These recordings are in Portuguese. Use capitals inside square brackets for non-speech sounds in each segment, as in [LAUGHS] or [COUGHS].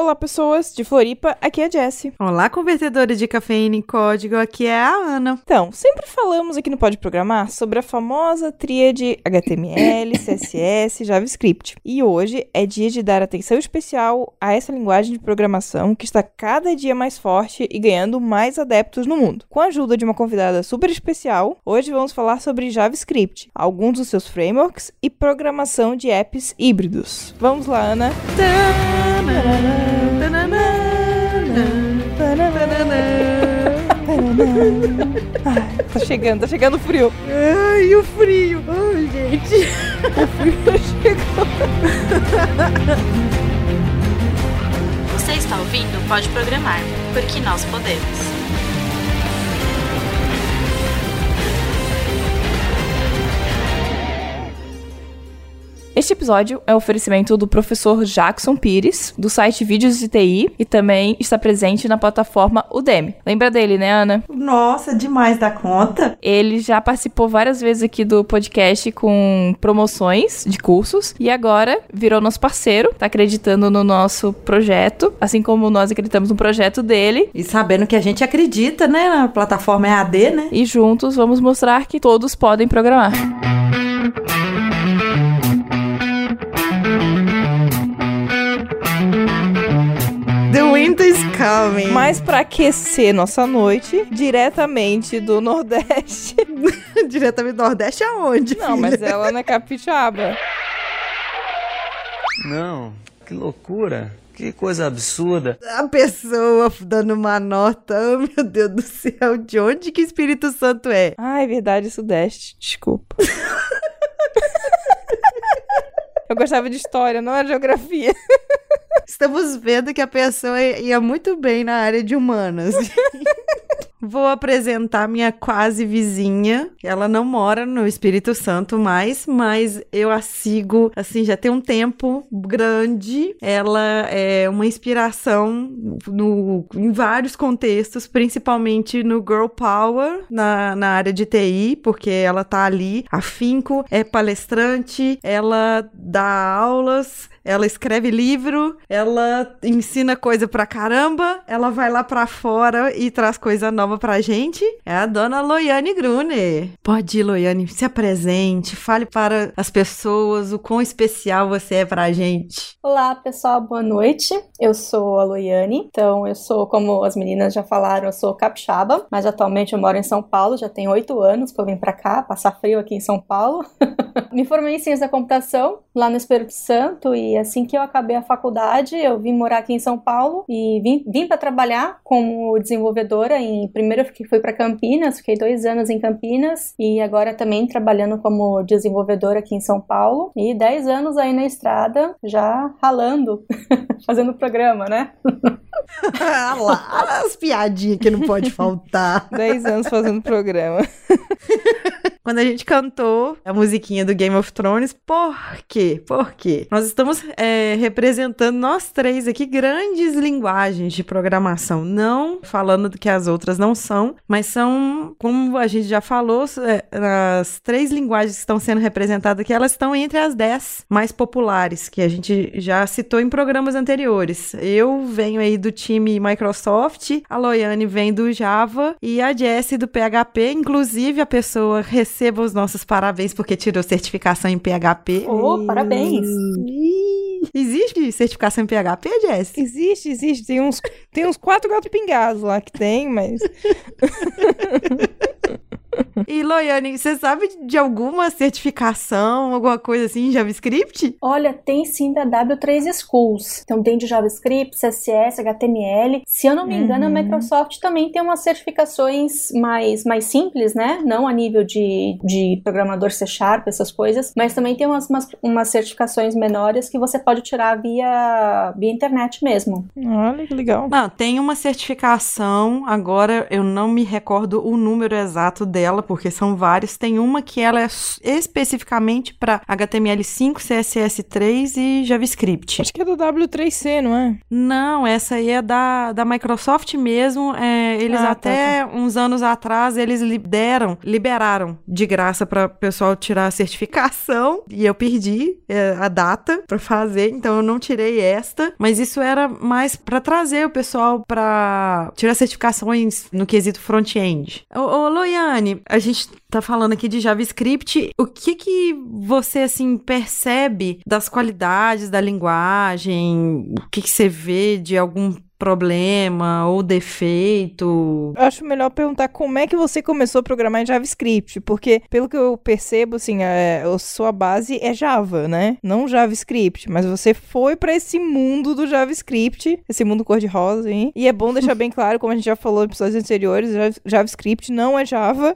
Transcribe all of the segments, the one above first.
Olá, pessoas de Floripa, aqui é a Jessie. Olá, convertedores de cafeína em código, aqui é a Ana. Então, sempre falamos aqui no Pode Programar sobre a famosa tríade HTML, CSS, [COUGHS] JavaScript. E hoje é dia de dar atenção especial a essa linguagem de programação que está cada dia mais forte e ganhando mais adeptos no mundo. Com a ajuda de uma convidada super especial, hoje vamos falar sobre JavaScript, alguns dos seus frameworks e programação de apps híbridos. Vamos lá, Ana. Ai, tá chegando, tá chegando o frio. Ai, o frio. Ai, gente. O frio chegou. Você está ouvindo Pode Programar, porque nós podemos. Este episódio é um oferecimento do professor Jackson Pires, do site Vídeos de TI, e também está presente na plataforma Udemy. Lembra dele, né, Ana? Nossa, demais da conta. Ele já participou várias vezes aqui do podcast com promoções de cursos e agora virou nosso parceiro, tá acreditando no nosso projeto, assim como nós acreditamos no projeto dele. E sabendo que a gente acredita, né, na plataforma EAD, né? E juntos vamos mostrar que todos podem programar. The winter is coming. Mas para aquecer nossa noite, diretamente do Nordeste. [LAUGHS] Diretamente do Nordeste aonde? Não, filha? mas ela não é capixaba. Não, que loucura. Que coisa absurda. A pessoa dando uma nota, oh meu Deus do céu, de onde que Espírito Santo é? Ah, é verdade, Sudeste. Desculpa. [LAUGHS] Eu gostava de história, não era geografia. [LAUGHS] Estamos vendo que a pessoa ia muito bem na área de humanas. [LAUGHS] Vou apresentar minha quase vizinha. Ela não mora no Espírito Santo mais, mas eu a sigo, assim, já tem um tempo grande. Ela é uma inspiração no, em vários contextos, principalmente no Girl Power, na, na área de TI, porque ela tá ali, afinco, é palestrante, ela dá aulas, ela escreve livro, ela ensina coisa pra caramba, ela vai lá pra fora e traz coisa nova pra gente. É a dona Loiane Gruner. Pode ir, Loiane, se apresente, fale para as pessoas o quão especial você é pra gente. Olá, pessoal, boa noite. Eu sou a Loiane. Então, eu sou, como as meninas já falaram, eu sou capixaba, mas atualmente eu moro em São Paulo, já tem oito anos que eu vim pra cá, passar frio aqui em São Paulo. [LAUGHS] Me formei em ciência da computação lá no Espírito Santo e assim que eu acabei a faculdade, eu vim morar aqui em São Paulo e vim, vim para trabalhar como desenvolvedora. Em, primeiro eu fiquei, fui para Campinas, fiquei dois anos em Campinas e agora também trabalhando como desenvolvedora aqui em São Paulo e dez anos aí na estrada, já ralando, [LAUGHS] fazendo programa, né? [LAUGHS] ah lá, as piadinhas que não pode faltar. Dez anos fazendo programa. [LAUGHS] Quando a gente cantou a musiquinha do Game of Thrones, por quê? Por quê? Nós estamos é, representando nós três aqui grandes linguagens de programação. Não falando que as outras não são, mas são, como a gente já falou, é, as três linguagens que estão sendo representadas aqui, elas estão entre as dez mais populares, que a gente já citou em programas anteriores. Eu venho aí do time Microsoft, a Loiane vem do Java e a Jessie do PHP. Inclusive, a pessoa receba os nossos parabéns porque tirou certificação em PHP. Oh, parabéns! Existe certificação em PHP, Jess? Existe, existe. Tem uns, tem uns quatro gatos pingados lá que tem, mas. [LAUGHS] E Loiane, você sabe de alguma certificação, alguma coisa assim em JavaScript? Olha, tem sim da W3 Schools. Então tem de JavaScript, CSS, HTML. Se eu não me engano, Uhum. a Microsoft também tem umas certificações mais, mais simples, né? Não a nível de, de programador C Sharp, essas coisas, mas também tem umas, umas, umas certificações menores que você pode tirar via, via internet mesmo. Olha que legal. Não, tem uma certificação, agora eu não me recordo o número exato dela, dela, porque são várias. Tem uma que ela é especificamente para HTML5, CSS3 e JavaScript. Acho que é do W3C, não é? Não, essa aí é da, da Microsoft mesmo. É, eles ah, tá, até tá, tá. uns anos atrás eles deram, liberaram de graça para o pessoal tirar a certificação [LAUGHS] e eu perdi é, a data para fazer, então eu não tirei esta, mas isso era mais para trazer o pessoal para tirar certificações no quesito front-end. Ô, ô Loiane, a gente tá falando aqui de JavaScript. O que que você, assim, percebe das qualidades da linguagem? O que que você vê de algum problema ou defeito? Eu acho melhor perguntar como é que você começou a programar em JavaScript, porque pelo que eu percebo, assim, é, a sua base é Java, né? Não JavaScript, mas você foi para esse mundo do JavaScript, esse mundo cor-de-rosa, hein? E é bom deixar bem claro, como a gente já falou em episódios anteriores, JavaScript não é Java.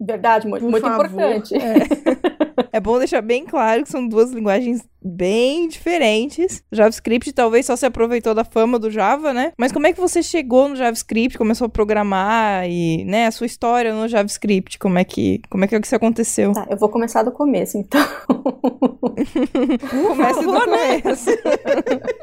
Verdade, muito, muito importante. É. [LAUGHS] é bom deixar bem claro que são duas linguagens bem diferentes. O JavaScript talvez só se aproveitou da fama do Java, né? Mas como é que você chegou no JavaScript, começou a programar e, né, a sua história no JavaScript, como é que, como é que isso aconteceu? Tá, eu vou começar do começo, então. [LAUGHS] Comece do né? começo. [LAUGHS]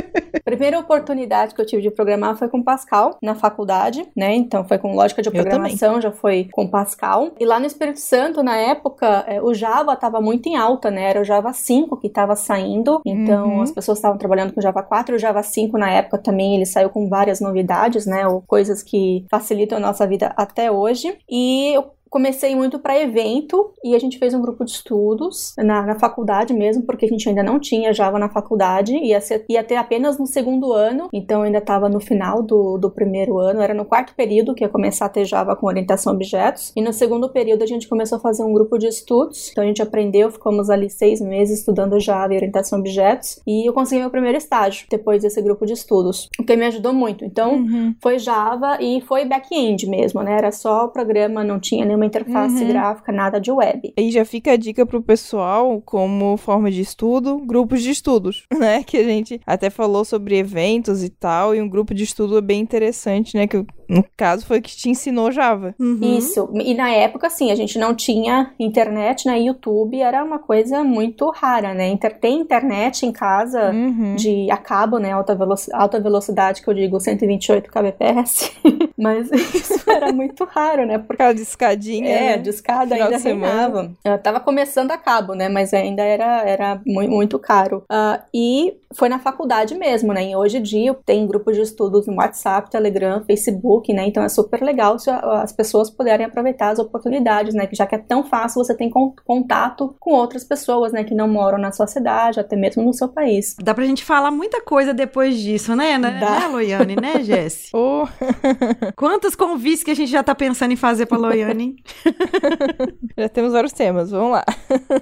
[LAUGHS] Primeira oportunidade que eu tive de programar foi com Pascal na faculdade, né? Então foi com lógica de programação, já foi com Pascal. E lá no Espírito Santo, na época, é, o Java estava muito em alta, né? Era o Java 5 que estava saindo. Então uhum. as pessoas estavam trabalhando com Java 4. O Java 5 na época também ele saiu com várias novidades, né? Ou coisas que facilitam a nossa vida até hoje. E eu comecei muito para evento e a gente fez um grupo de estudos na, na, faculdade mesmo, porque a gente ainda não tinha Java na faculdade, ia, ser, ia ter apenas no segundo ano, então ainda estava no final do, do primeiro ano, era no quarto período que ia começar a ter Java com orientação a objetos, e no segundo período a gente começou a fazer um grupo de estudos, então a gente aprendeu, ficamos ali seis meses estudando Java e orientação a objetos, e eu consegui meu primeiro estágio depois desse grupo de estudos, o que me ajudou muito. Então uhum. foi Java e foi back-end mesmo, né? Era só o programa, não tinha nenhuma interface uhum. gráfica, nada de web. E já fica a dica pro pessoal, como forma de estudo, grupos de estudos, [LAUGHS] né? Que a gente até falou sobre eventos e tal, e um grupo de estudo é bem interessante, né? Que no caso foi que te ensinou Java. Uhum. Isso. E na época, assim, a gente não tinha internet, né? YouTube era uma coisa muito rara, né? Inter tem internet em casa uhum. de a cabo, né? Alta, veloc alta velocidade, que eu digo 128 kbps. [LAUGHS] Mas [LAUGHS] isso era muito raro, né? Por causa de escadinha. É, né? de escada ainda reinava. Eu tava começando a cabo, né? Mas ainda era, era muito, muito caro. Uh, e foi na faculdade mesmo, né? E hoje em dia tem grupos de estudos no WhatsApp, Telegram, Facebook, né? Então é super legal se as pessoas puderem aproveitar as oportunidades, né? Que já que é tão fácil, você tem contato com outras pessoas, né? Que não moram na sua cidade, até mesmo no seu país. Dá pra gente falar muita coisa depois disso, né? Né, Dá. né Loiane, né, Jess? [LAUGHS] oh. Quantos convites que a gente já tá pensando em fazer pra [LAUGHS] Loiane? [LAUGHS] já temos vários temas, vamos lá.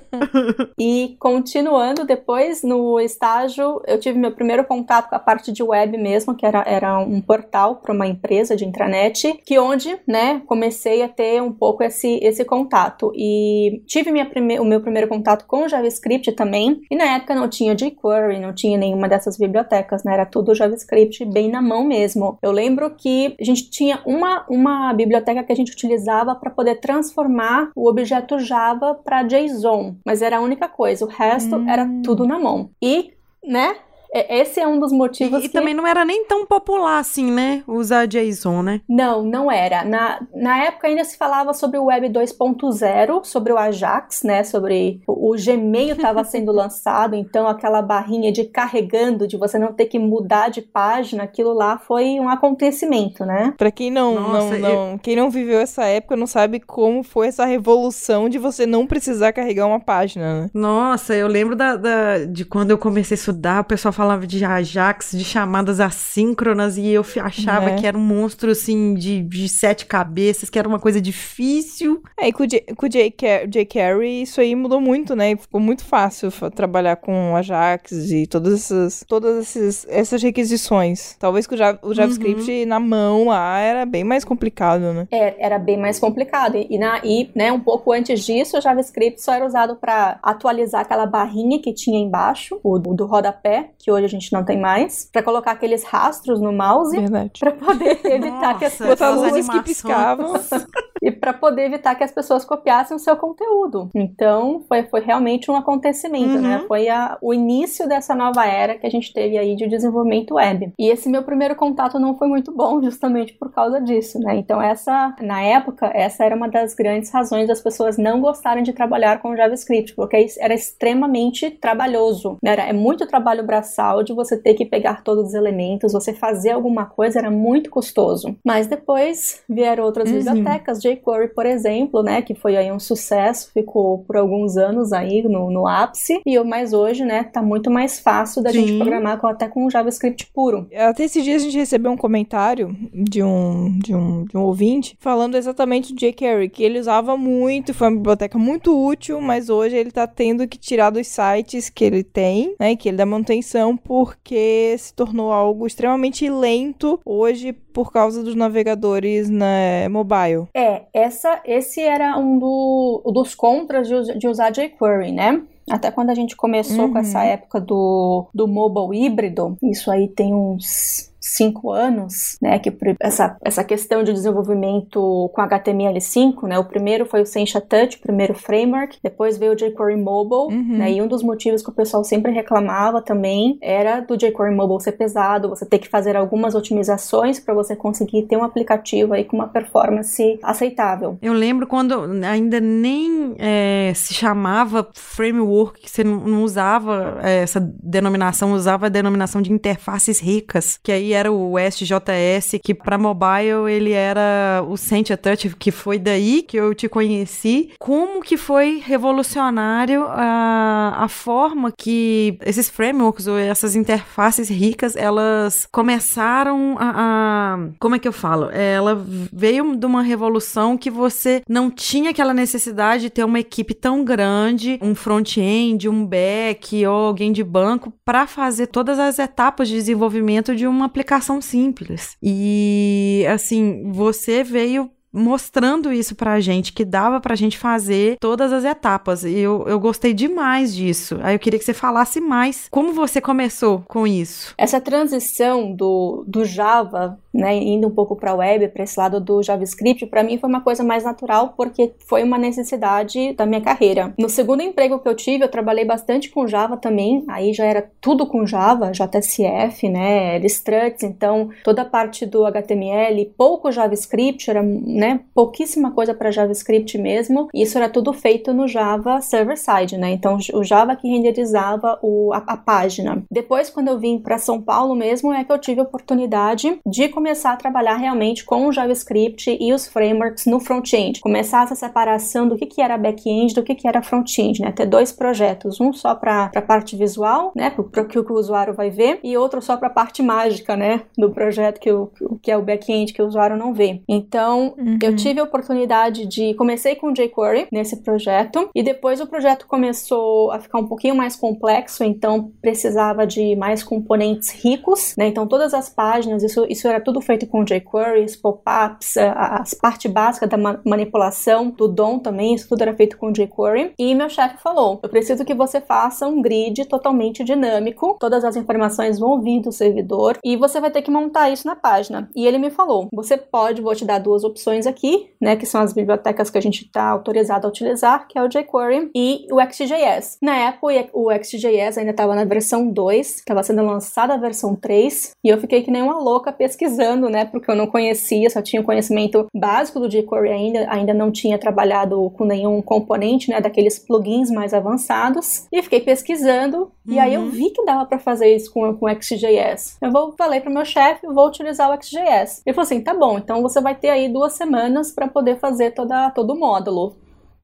[LAUGHS] e continuando depois no estágio eu tive meu primeiro contato com a parte de web mesmo, que era, era um portal para uma empresa de intranet, que onde, né, comecei a ter um pouco esse, esse contato. E tive minha prime o meu primeiro contato com JavaScript também, e na época não tinha jQuery, não tinha nenhuma dessas bibliotecas, né, era tudo JavaScript bem na mão mesmo. Eu lembro que a gente tinha uma, uma biblioteca que a gente utilizava para poder transformar o objeto Java para JSON, mas era a única coisa, o resto hum. era tudo na mão. E né? É, esse é um dos motivos. E, e também não era nem tão popular assim, né? Usar JSON, né? Não, não era. Na, na época ainda se falava sobre o Web 2.0, sobre o Ajax, né? Sobre o, o Gmail estava sendo [LAUGHS] lançado, então aquela barrinha de carregando, de você não ter que mudar de página, aquilo lá foi um acontecimento, né? Pra quem não, Nossa, não, não eu... quem não viveu essa época não sabe como foi essa revolução de você não precisar carregar uma página, né? Nossa, eu lembro da, da de quando eu comecei a estudar, o pessoal falava de Ajax, de chamadas assíncronas, e eu achava é. que era um monstro, assim, de, de sete cabeças, que era uma coisa difícil. É, e com o, J, com o jQuery, isso aí mudou muito, né? Ficou muito fácil trabalhar com Ajax e todas essas, todas esses, essas requisições. Talvez com o, JavaScript uhum. na mão lá era bem mais complicado, né? É, era bem mais complicado. E, na, e né, um pouco antes disso, o JavaScript só era usado para atualizar aquela barrinha que tinha embaixo, o do, do rodapé, que hoje a gente não tem mais, para colocar aqueles rastros no mouse, para poder [LAUGHS] evitar Nossa, que as pessoas luzes que piscavam. [LAUGHS] e para poder evitar que as pessoas copiassem o seu conteúdo. Então, foi, foi realmente um acontecimento, né? Uhum. Foi a, o início dessa nova era que a gente teve aí de desenvolvimento web. E esse meu primeiro contato não foi muito bom, [LAUGHS] justamente por causa disso, né? Então, essa, na época, essa era uma das grandes razões das pessoas não gostarem de trabalhar com JavaScript, porque era extremamente trabalhoso, né? Era, é muito trabalho braçal de você ter que pegar todos os elementos, você fazer alguma coisa era muito custoso. Mas depois vieram outras Uhum. bibliotecas, jQuery, por exemplo, né, que foi aí um sucesso, ficou por alguns anos aí no, no ápice, e mas hoje, né, tá muito mais fácil da gente Sim. programar com, até com JavaScript puro. Até esses dias a gente recebeu um comentário de um, de um, de um ouvinte falando exatamente do jQuery, que ele usava muito, foi uma biblioteca muito útil, mas hoje ele tá tendo que tirar dos sites que ele tem, né, que ele dá manutenção, porque se tornou algo extremamente lento hoje por causa dos navegadores né, mobile. É, essa, esse era um do, dos contras de, de usar jQuery, né? Até quando a gente começou Uhum. com essa época do, do mobile híbrido, isso aí tem uns cinco anos, né, que essa, essa questão de desenvolvimento com HTML5, né, o primeiro foi o Sencha Touch, o primeiro framework, depois veio o jQuery Mobile, Uhum. né, e um dos motivos que o pessoal sempre reclamava também era do jQuery Mobile ser pesado, você ter que fazer algumas otimizações para você conseguir ter um aplicativo aí com uma performance aceitável. Eu lembro quando ainda nem é, se chamava framework, que você não, não usava é, essa denominação, usava a denominação de interfaces ricas, que aí era o SJS, que para mobile ele era o Sentia Touch, que foi daí que eu te conheci. Como que foi revolucionário a, a forma que esses frameworks ou essas interfaces ricas, elas começaram a, a- como é que eu falo? Ela veio de uma revolução que você não tinha aquela necessidade de ter uma equipe tão grande, um front-end, um back ou alguém de banco para fazer todas as etapas de desenvolvimento de uma aplicação simples. E assim, você veio mostrando isso pra gente, que dava pra gente fazer todas as etapas. E eu, eu gostei demais disso. Aí eu queria que você falasse mais como você começou com isso. Essa transição do, do Java, né, indo um pouco para a web, para esse lado do JavaScript, para mim foi uma coisa mais natural porque foi uma necessidade da minha carreira. No segundo emprego que eu tive, eu trabalhei bastante com Java também. Aí já era tudo com Java, JSF, né, struts, então toda a parte do HTML, pouco JavaScript, era, né, pouquíssima coisa para JavaScript mesmo. E isso era tudo feito no Java server-side, né? Então o Java que renderizava o, a, a página. Depois, quando eu vim para São Paulo mesmo, é que eu tive a oportunidade de começar a trabalhar realmente com o JavaScript e os frameworks no front-end. Começar essa separação do que, que era back-end do que, que era front-end, né? Ter dois projetos, um só para a parte visual, né? Para o que o usuário vai ver, e outro só para a parte mágica, né? Do projeto que, o, que é o back-end que o usuário não vê. Então, Uhum. eu tive a oportunidade de. Comecei com jQuery nesse projeto, e depois o projeto começou a ficar um pouquinho mais complexo, então precisava de mais componentes ricos, né? Então, todas as páginas, isso, isso era tudo feito com jQuery, pop-ups, a, a parte básica da ma- manipulação, do DOM também, isso tudo era feito com jQuery. E meu chefe falou: eu preciso que você faça um grid totalmente dinâmico, todas as informações vão vir do servidor, e você vai ter que montar isso na página. E ele me falou: você pode, vou te dar duas opções aqui, né, que são as bibliotecas que a gente está autorizado a utilizar, que é o jQuery e o XJS. Na época, o XJS ainda estava na versão 2, estava sendo lançada a versão 3, e eu fiquei que nem uma louca pesquisando, né, porque eu não conhecia, só tinha conhecimento básico do jQuery ainda, ainda não tinha trabalhado com nenhum componente, né, daqueles plugins mais avançados, e fiquei pesquisando, e aí eu vi que dava para fazer isso com, com o XJS. Eu vou, falei pro meu chefe, vou utilizar o XJS. Ele falou assim, tá bom, então você vai ter aí duas semanas para poder fazer toda, todo o módulo.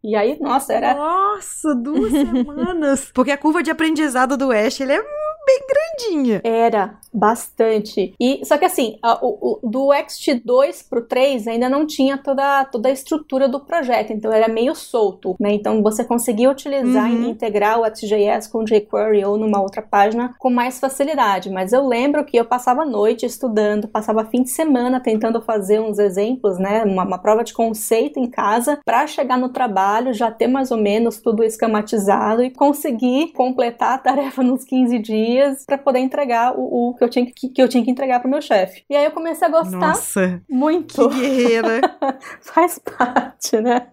E aí, nossa, era Nossa, duas [LAUGHS] semanas. Porque a curva de aprendizado do Ash, ele é bem grandinha. Era bastante. E só que assim, a- o, o- do XT2 pro 3 ainda não tinha toda, toda a estrutura do projeto, então era meio solto, né? Então você conseguia utilizar Uhum. e integrar o XJS com jQuery ou numa outra página com mais facilidade. Mas eu lembro que eu passava a noite estudando, passava fim de semana tentando fazer uns exemplos, né? Uma, uma prova de conceito em casa para chegar no trabalho já ter mais ou menos tudo esquematizado e conseguir completar a tarefa [LAUGHS] nos 15 dias dias para poder entregar o, o, que, eu tinha que, que eu tinha que entregar pro meu chefe. E aí eu comecei a gostar Nossa, muito. que guerreira. [LAUGHS] Faz parte, né?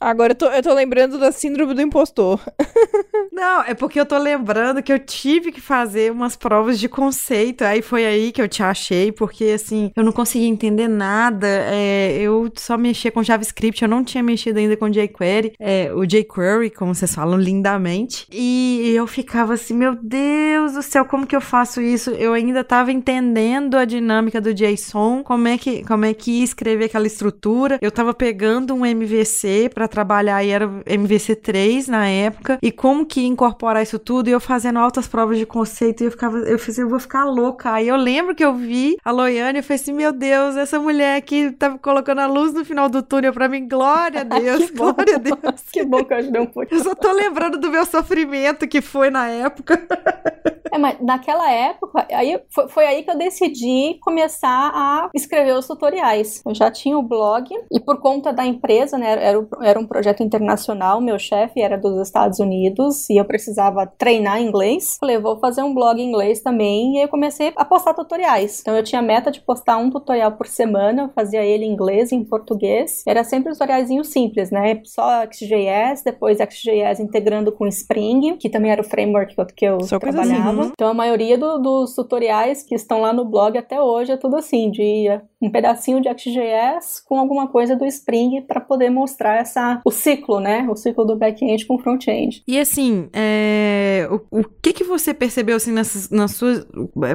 Agora eu tô, eu tô lembrando da síndrome do impostor. [LAUGHS] Não, é porque eu tô lembrando que eu tive que fazer umas provas de conceito. Aí foi aí que eu te achei, porque assim, eu não conseguia entender nada. É, eu só mexia com JavaScript, eu não tinha mexido ainda com jQuery, é, o jQuery, como vocês falam lindamente. E eu ficava assim, meu Deus do céu, como que eu faço isso? Eu ainda tava entendendo a dinâmica do JSON, como é que, como é que ia escrever aquela estrutura. Eu tava pegando um MVC para trabalhar e era MVC 3 na época, e como que incorporar isso tudo, e eu fazendo altas provas de conceito, e eu ficava, eu fiz, eu vou ficar louca. Aí eu lembro que eu vi a Loiane e falei assim, meu Deus, essa mulher aqui tá colocando a luz no final do túnel pra mim, glória a [LAUGHS] Deus, bom. glória a Deus. [LAUGHS] que bom que eu ajudei um pouquinho. Eu só tô lembrando do meu sofrimento que foi na época. [LAUGHS] É, mas naquela época, aí foi, foi, aí que eu decidi começar a escrever os tutoriais. Eu já tinha o blog e por conta da empresa, né, era, era um projeto internacional, meu chefe era dos Estados Unidos e eu precisava treinar inglês. Falei, vou fazer um blog em inglês também e aí eu comecei a postar tutoriais. Então eu tinha meta de postar um tutorial por semana, eu fazia ele em inglês e em português. Era sempre um tutorialzinho simples, né? Só XJS, depois XJS integrando com Spring, que também era o framework que eu, que eu trabalhava. Uhum. Então a maioria do, dos tutoriais que estão lá no blog até hoje é tudo assim, de um pedacinho de XJS com alguma coisa do Spring para poder mostrar essa o ciclo, né? O ciclo do back-end com front-end. E assim, é, o, o que que você percebeu assim nessas, nas suas,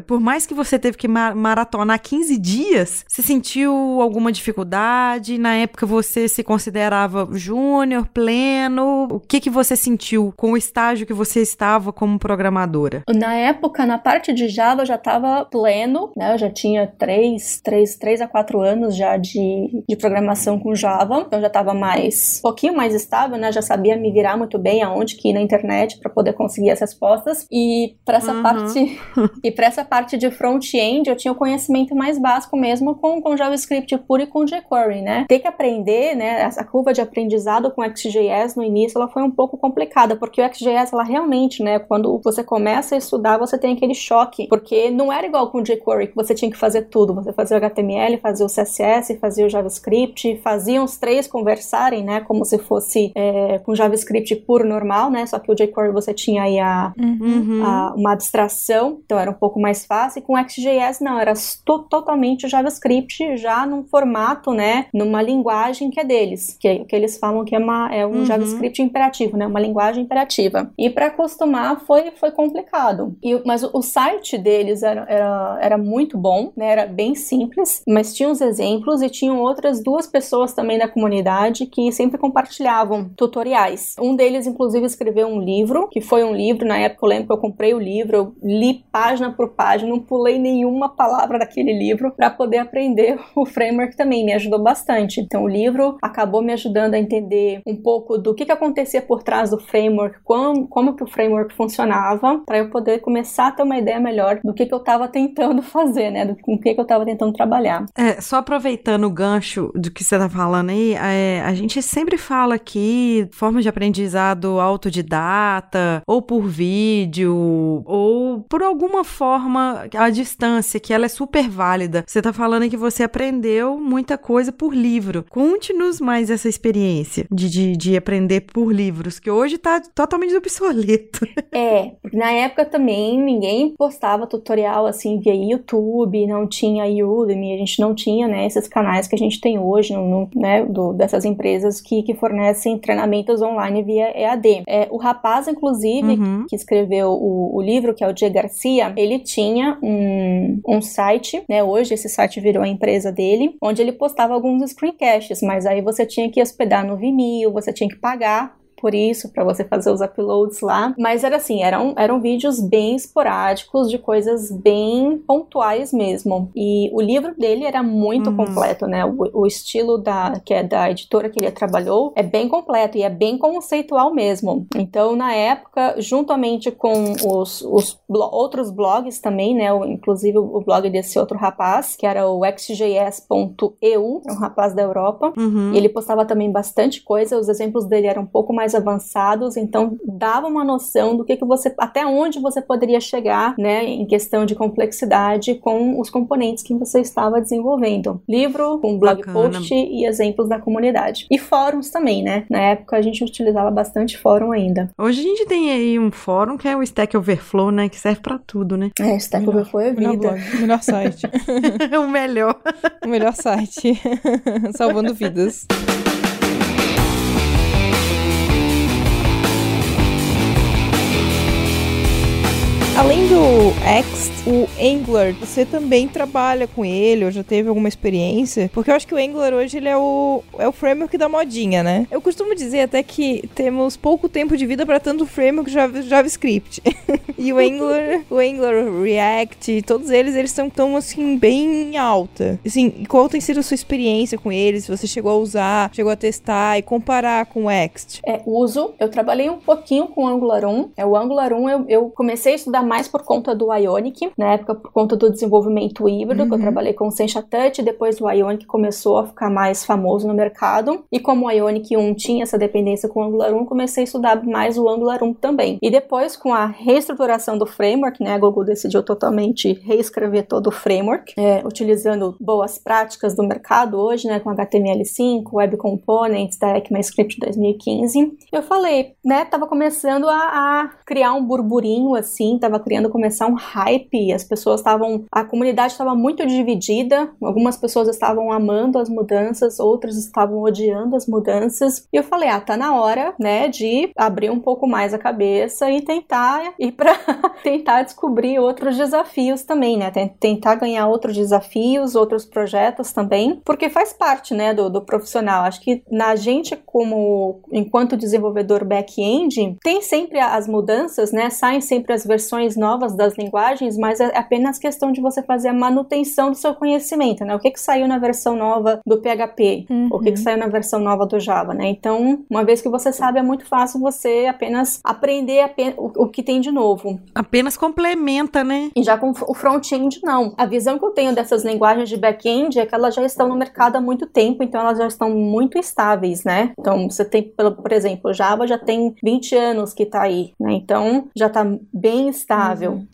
por mais que você teve que maratonar 15 dias, você sentiu alguma dificuldade? Na época você se considerava júnior, pleno? O que que você sentiu com o estágio que você estava como programadora? Na época, na parte de Java, eu já estava pleno, né? Eu já tinha 3, 3, 3 a 4 anos já de, de programação com Java, então já estava mais, um pouquinho mais estável, né? Já sabia me virar muito bem aonde que ir na internet para poder conseguir as respostas. E para essa uhum. parte [LAUGHS] e para essa parte de front-end, eu tinha o conhecimento mais básico mesmo com, com JavaScript puro e com jQuery, né? Ter que aprender, né? Essa curva de aprendizado com XJS no início, ela foi um pouco complicada, porque o XJS, ela realmente, né? Quando você começa a estudar, você tem aquele choque, porque não era igual com o jQuery, que você tinha que fazer tudo. Você fazia o HTML, fazia o CSS, fazia o JavaScript, faziam os três conversarem, né? Como se fosse é, com JavaScript puro normal, né? Só que o jQuery você tinha aí a, uhum. a, uma abstração, então era um pouco mais fácil. E com o XJS, não, era to totalmente o JavaScript já num formato, né? Numa linguagem que é deles, que, que eles falam que é, uma, é um uhum. JavaScript imperativo, né? Uma linguagem imperativa. E para acostumar foi, foi complicado. E, mas o, site deles era, era, era muito bom, né? Era bem simples, mas tinha uns exemplos e tinham outras duas pessoas também da comunidade que sempre compartilhavam tutoriais. Um deles, inclusive, escreveu um livro, que foi um livro, na época eu lembro que eu comprei o livro, eu li página por página, não pulei nenhuma palavra daquele livro para poder aprender [LAUGHS] o framework também, me ajudou bastante. Então o livro acabou me ajudando a entender um pouco do que, que acontecia por trás do framework, como, como que o framework funcionava, para eu poder começar a ter uma ideia melhor do que, que eu estava tentando [LAUGHS] fazer, né? Do com que, que eu estava tentando trabalhar. É, só aproveitando o gancho do que você tá falando aí, é, a gente sempre fala aqui formas de aprendizado autodidata, ou por vídeo, ou por alguma forma à distância, que ela é super válida. Você tá falando que você aprendeu muita coisa por livro. Conte-nos mais essa experiência de, de, de aprender por livros, que hoje tá totalmente obsoleto. É, na época também ninguém postava tutorial assim via YouTube, não tinha Udemy, a gente não tinha, né, esses canais que a gente tem hoje, no, no, né, do, dessas empresas que, que fornecem treinamentos online via EAD. É, o rapaz, inclusive, uhum. que escreveu o, o, livro, que é o Diego Garcia, ele tinha um, um site, né, hoje esse site virou a empresa dele, onde ele postava alguns screencasts, mas aí você tinha que hospedar no Vimeo, você tinha que pagar por isso, para você fazer os uploads lá. Mas era assim, eram, eram vídeos bem esporádicos, de coisas bem pontuais mesmo. E o livro dele era muito uhum. completo, né? O, o, estilo da, que é da editora que ele trabalhou é bem completo e é bem conceitual mesmo. Então, na época, juntamente com os, os blo outros blogs também, né? O, inclusive o blog desse outro rapaz, que era o xjs.eu, é um rapaz da Europa. Uhum. E ele postava também bastante coisa, os exemplos dele eram um pouco mais mais avançados, então dava uma noção do que, que você, até onde você poderia chegar, né, em questão de complexidade com os componentes que você estava desenvolvendo. Livro, com blog Bacana. post e exemplos da comunidade. E fóruns também, né? Na época a gente utilizava bastante fórum ainda. Hoje a gente tem aí um fórum que é o Stack Overflow, né? Que serve pra tudo, né? É, Stack Overflow é Melhor vida. blog, melhor site. [LAUGHS] O melhor. o melhor site. [LAUGHS] Salvando vidas. Além do X, o Angular, você também trabalha com ele, ou já teve alguma experiência? Porque eu acho que o Angular hoje ele é o, é o framework da modinha, né? Eu costumo dizer até que temos pouco tempo de vida para tanto framework Java- JavaScript. [LAUGHS] e o Angular, o Angular, o React, todos eles, eles estão tão assim bem em alta. Assim, qual tem sido a sua experiência com eles? Se você chegou a usar, chegou a testar e comparar com o Next? É, uso. Eu trabalhei um pouquinho com o Angular 1. É, o Angular 1 eu, eu comecei a estudar mais por conta do Ionic, na época por conta do desenvolvimento híbrido, que eu Uhum. trabalhei com o Sencha Touch, depois o Ionic começou a ficar mais famoso no mercado. E como o Ionic 1 tinha essa dependência com o Angular 1, comecei a estudar mais o Angular 1 também. E depois, com a reestruturação do framework, né, a Google decidiu totalmente reescrever todo o framework, é, utilizando boas práticas do mercado hoje, né, com HTML5, Web Components da ECMAScript 2015. Eu falei, né, tava começando a, a criar um burburinho assim, tava criando começar um hype, as pessoas estavam, a comunidade estava muito dividida, algumas pessoas estavam amando as mudanças, outras estavam odiando as mudanças. E eu falei, ah, tá na hora, né, de abrir um pouco mais a cabeça e tentar ir para [LAUGHS] tentar descobrir outros desafios também, né? Ten- Tentar ganhar outros desafios, outros projetos também, porque faz parte, né, do, do profissional. Acho que na gente como enquanto desenvolvedor back-end tem sempre as mudanças, né? Saem sempre as versões novas das linguagens, mas é apenas questão de você fazer a manutenção do seu conhecimento, né? O que que saiu na versão nova do PHP? O que que saiu na versão nova do Java, né? Então, uma vez que você sabe, é muito fácil você apenas aprender ape- o, o que tem de novo. Apenas complementa, né? E já com o front-end, não. A visão que eu tenho dessas linguagens de back-end é que elas já estão no mercado há muito tempo, então elas já estão muito estáveis, né? Então, você tem, por exemplo, o Java já tem 20 anos que tá aí, né? Então, já tá bem estável.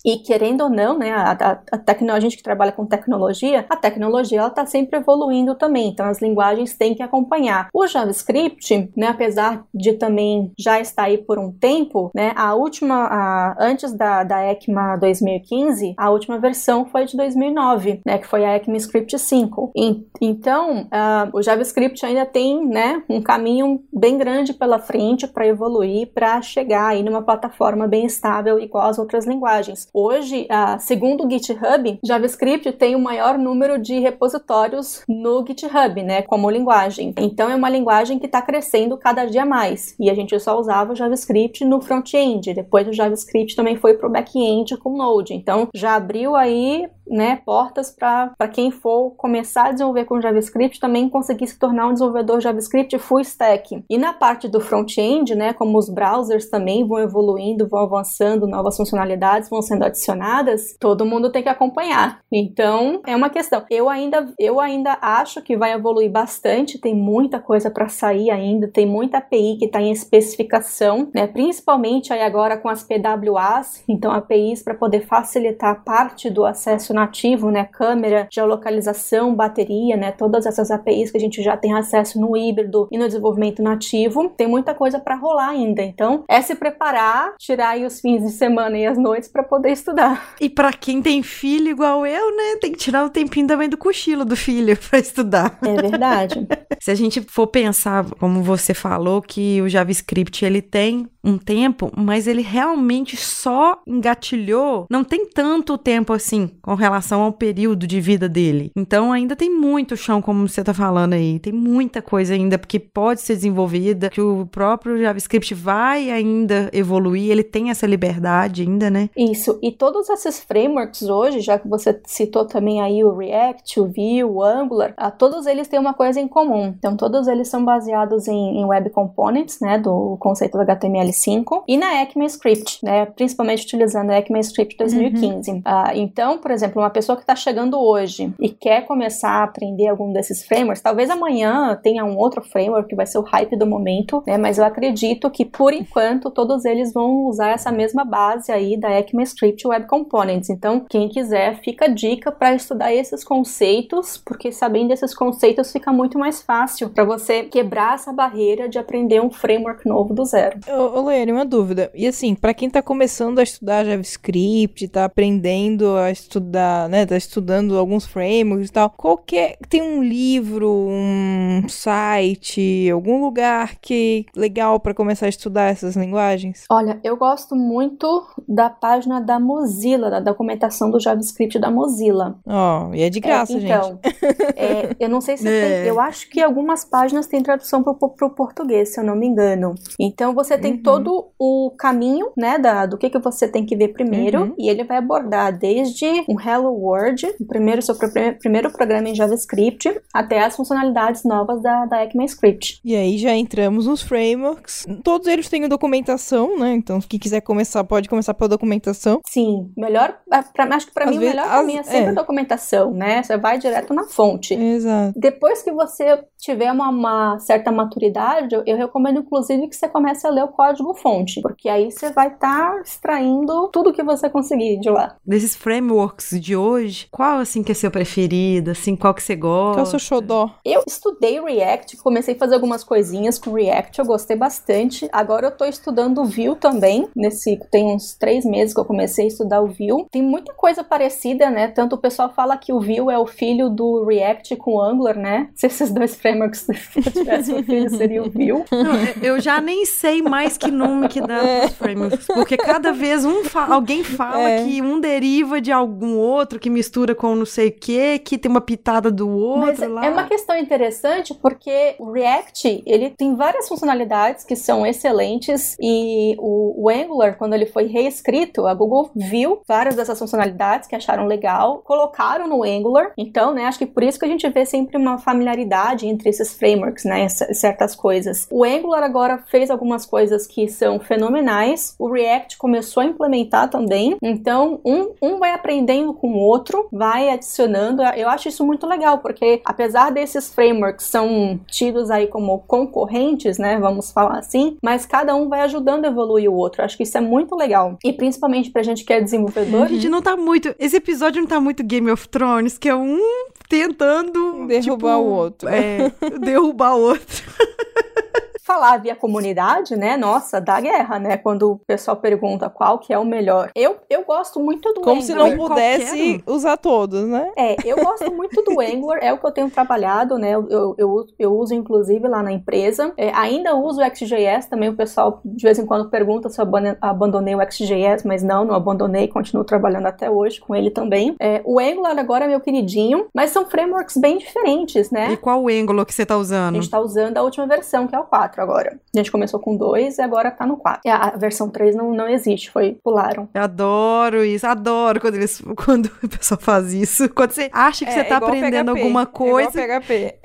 E querendo ou não, né, a, a, a, tecno- a gente que trabalha com tecnologia, a tecnologia, ela tá sempre evoluindo também, então as linguagens têm que acompanhar. O JavaScript, né, apesar de também já estar aí por um tempo, né, a última, a- antes da, da ECMA 2015, a última versão foi de 2009, né, que foi a ECMAScript 5. E- então, ah, o JavaScript ainda tem, né, um caminho bem grande pela frente para evoluir, para chegar aí numa plataforma bem estável igual às outras linguagens. Hoje, segundo o GitHub, JavaScript tem o maior número de repositórios no GitHub, né, como linguagem. Então, é uma linguagem que está crescendo cada dia mais. E a gente só usava JavaScript no front-end. Depois o JavaScript também foi para o back-end com Node. Então, já abriu aí né, portas para quem for começar a desenvolver com JavaScript também conseguir se tornar um desenvolvedor JavaScript full stack. E na parte do front-end, né, como os browsers também vão evoluindo, vão avançando, novas funcionalidades vão sendo adicionadas, todo mundo tem que acompanhar. Então, é uma questão. Eu ainda, eu ainda acho que vai evoluir bastante, tem muita coisa para sair ainda, tem muita API que está em especificação, né, principalmente aí agora com as PWAs, então APIs para poder facilitar parte do acesso nativo, né, câmera, geolocalização, bateria, né, todas essas APIs que a gente já tem acesso no híbrido e no desenvolvimento nativo, tem muita coisa para rolar ainda. Então, é se preparar, tirar aí os fins de semana e as noites para poder estudar. [LAUGHS] E pra quem tem filho igual eu, né, tem que tirar o tempinho também do cochilo do filho [LAUGHS] pra estudar. É verdade. [LAUGHS] Se a gente for pensar, como você falou, que o JavaScript ele tem um tempo, mas ele realmente só engatilhou, não tem tanto tempo assim com relação ao período de vida dele. Então ainda tem muito chão, como você tá falando aí, tem muita coisa ainda que pode ser desenvolvida, que o próprio JavaScript vai ainda evoluir, ele tem essa liberdade ainda, né? Isso, e todos esses frameworks hoje, já que você citou também aí o React, o Vue, o Angular, ah, todos eles têm uma coisa em comum. Então, todos eles são baseados em, em Web Components, né, do conceito do HTML5, 2005 e na ECMAScript, né, principalmente utilizando a ECMAScript 2015. Uhum. Uh, então, por exemplo, uma pessoa que está chegando hoje e quer começar a aprender algum desses frameworks, talvez amanhã tenha um outro framework que vai ser o hype do momento, né, mas eu acredito que por enquanto todos eles vão usar essa mesma base aí da ECMAScript Web Components. Então, quem quiser, fica a dica para estudar esses conceitos, porque sabendo esses conceitos fica muito mais fácil para você quebrar essa barreira de aprender um framework novo do zero. Ô, Loiane, uma dúvida. E assim, para quem tá começando a estudar JavaScript, tá aprendendo a estudar, né, tá estudando alguns frameworks e tal, qualquer tem um livro, um site, algum lugar que legal para começar a estudar essas linguagens? Olha, eu gosto muito da página da Mozilla, da documentação do JavaScript da Mozilla. Ó, oh, e é de graça, é, então, gente. É, eu não sei se [LAUGHS] é. tem. Eu acho que algumas páginas têm tradução pro, pro português, se eu não me engano. Então você tem uhum. Todo o caminho, né, da, do que, que você tem que ver primeiro, uhum. e ele vai abordar desde um Hello World, o primeiro seu primeiro programa em JavaScript, até as funcionalidades novas da, da ECMAScript. E aí já entramos nos frameworks. Todos eles têm documentação, né? Então, quem quiser começar, pode começar pela documentação. Sim, melhor. Pra, acho que pra Às mim vezes, o melhor caminho as, é sempre é. a documentação, né? Você vai direto na fonte. Exato. Depois que você tiver uma, uma certa maturidade, eu, recomendo inclusive que você comece a ler o código-fonte, porque aí você vai estar tá extraindo tudo que você conseguir de lá. Desses frameworks de hoje, qual assim que é seu preferido? Assim, qual que você gosta? Qual é o seu xodó? Eu estudei React, comecei a fazer algumas coisinhas com React, eu gostei bastante. Agora eu tô estudando o Vue também, nesse tem uns três meses que eu comecei a estudar o Vue. Tem muita coisa parecida, né? Tanto o pessoal fala que o Vue é o filho do React com Angular, né? Se esses dois frameworks [LAUGHS] tivessem um filho, seria o Vue. Não, eu já nem sei mais que [LAUGHS] nome que dá é. frameworks, porque cada vez um fa alguém fala é. que um deriva de algum outro, que mistura com não sei o que, que tem uma pitada do outro Mas lá. É uma questão interessante porque o React, ele tem várias funcionalidades que são excelentes e o, o Angular, quando ele foi reescrito, a Google viu várias dessas funcionalidades que acharam legal, colocaram no Angular. Então, né, acho que por isso que a gente vê sempre uma familiaridade entre esses frameworks, né, certas coisas. O Angular agora fez algumas coisas que são fenomenais. O React começou a implementar também. Então, um, um vai aprendendo com o outro, vai adicionando. Eu acho isso muito legal, porque apesar desses frameworks são tidos aí como concorrentes, né, vamos falar assim, mas cada um vai ajudando a evoluir o outro. Acho que isso é muito legal. E principalmente pra gente que é desenvolvedor. A gente não tá muito. Esse episódio não tá muito Game of Thrones, que é um tentando derrubar tipo, o outro. É, derrubar o outro. [LAUGHS] falar via comunidade, né? Nossa, dá guerra, né? Quando o pessoal pergunta qual que é o melhor. Eu, eu gosto muito do Como Angular. se não pudesse usar todos, né? É, eu gosto muito do Angular, é o que eu tenho trabalhado, né? Eu, eu, eu uso, inclusive, lá na empresa. É, ainda uso o XJS, também o pessoal de vez em quando pergunta se eu abandonei o XJS, mas não, não abandonei, continuo trabalhando até hoje com ele também. É, o Angular agora é meu queridinho, mas são frameworks bem diferentes, né? E qual o Angular que você tá usando? A gente tá usando a última versão, que é o 4 4 agora. A gente começou com 2 e agora tá no 4. A versão 3 não, não existe, foi, pularam. Eu adoro isso, adoro quando eles [LAUGHS] quando o pessoal faz isso. Quando você acha que é, você tá aprendendo PHP, alguma coisa. É igual PHP,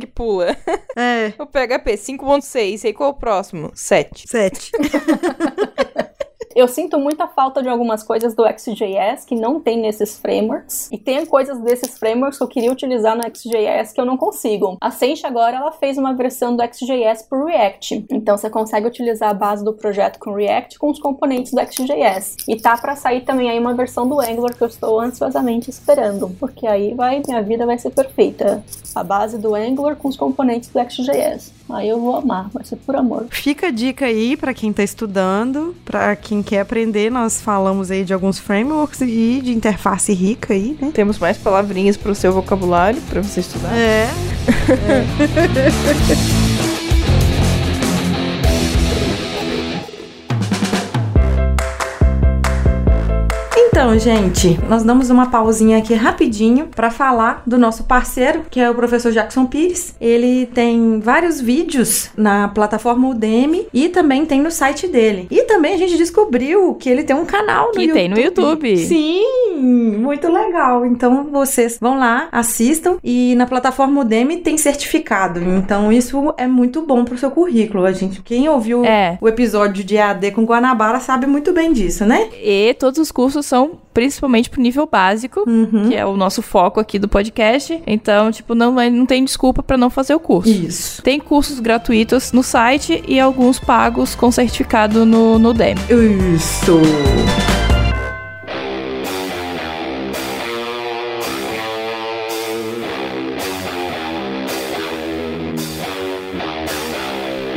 que pula. É. O PHP 5.6, e qual é o próximo? 7. 7. [LAUGHS] Eu sinto muita falta de algumas coisas do XJS que não tem nesses frameworks. E tem coisas desses frameworks que eu queria utilizar no XJS que eu não consigo. A Sencha agora ela fez uma versão do XJS por React. Então você consegue utilizar a base do projeto com React com os componentes do XJS. E tá para sair também aí uma versão do Angular que eu estou ansiosamente esperando, porque aí vai minha vida vai ser perfeita. A base do Angular com os componentes do XJS. Aí eu vou amar, vai ser por amor. Fica a dica aí para quem tá estudando, para quem quer aprender, nós falamos aí de alguns frameworks e de interface rica aí, né? Temos mais palavrinhas para o seu vocabulário para você estudar. É. [LAUGHS] é. Então, gente, nós damos uma pausinha aqui rapidinho para falar do nosso parceiro, que é o professor Jackson Pires. Ele tem vários vídeos na plataforma Udemy e também tem no site dele. E também a gente descobriu que ele tem um canal no Que YouTube. tem no YouTube. Sim, muito legal. Então vocês vão lá, assistam e na plataforma Udemy tem certificado. Então isso é muito bom pro seu currículo. A gente, quem ouviu É. o episódio de EAD com Guanabara sabe muito bem disso, né? E todos os cursos são principalmente pro nível básico, Uhum. que é o nosso foco aqui do podcast. Então, tipo, não, não tem desculpa pra não fazer o curso. Isso. Tem cursos gratuitos no site e alguns pagos com certificado no, no Udemy. Isso.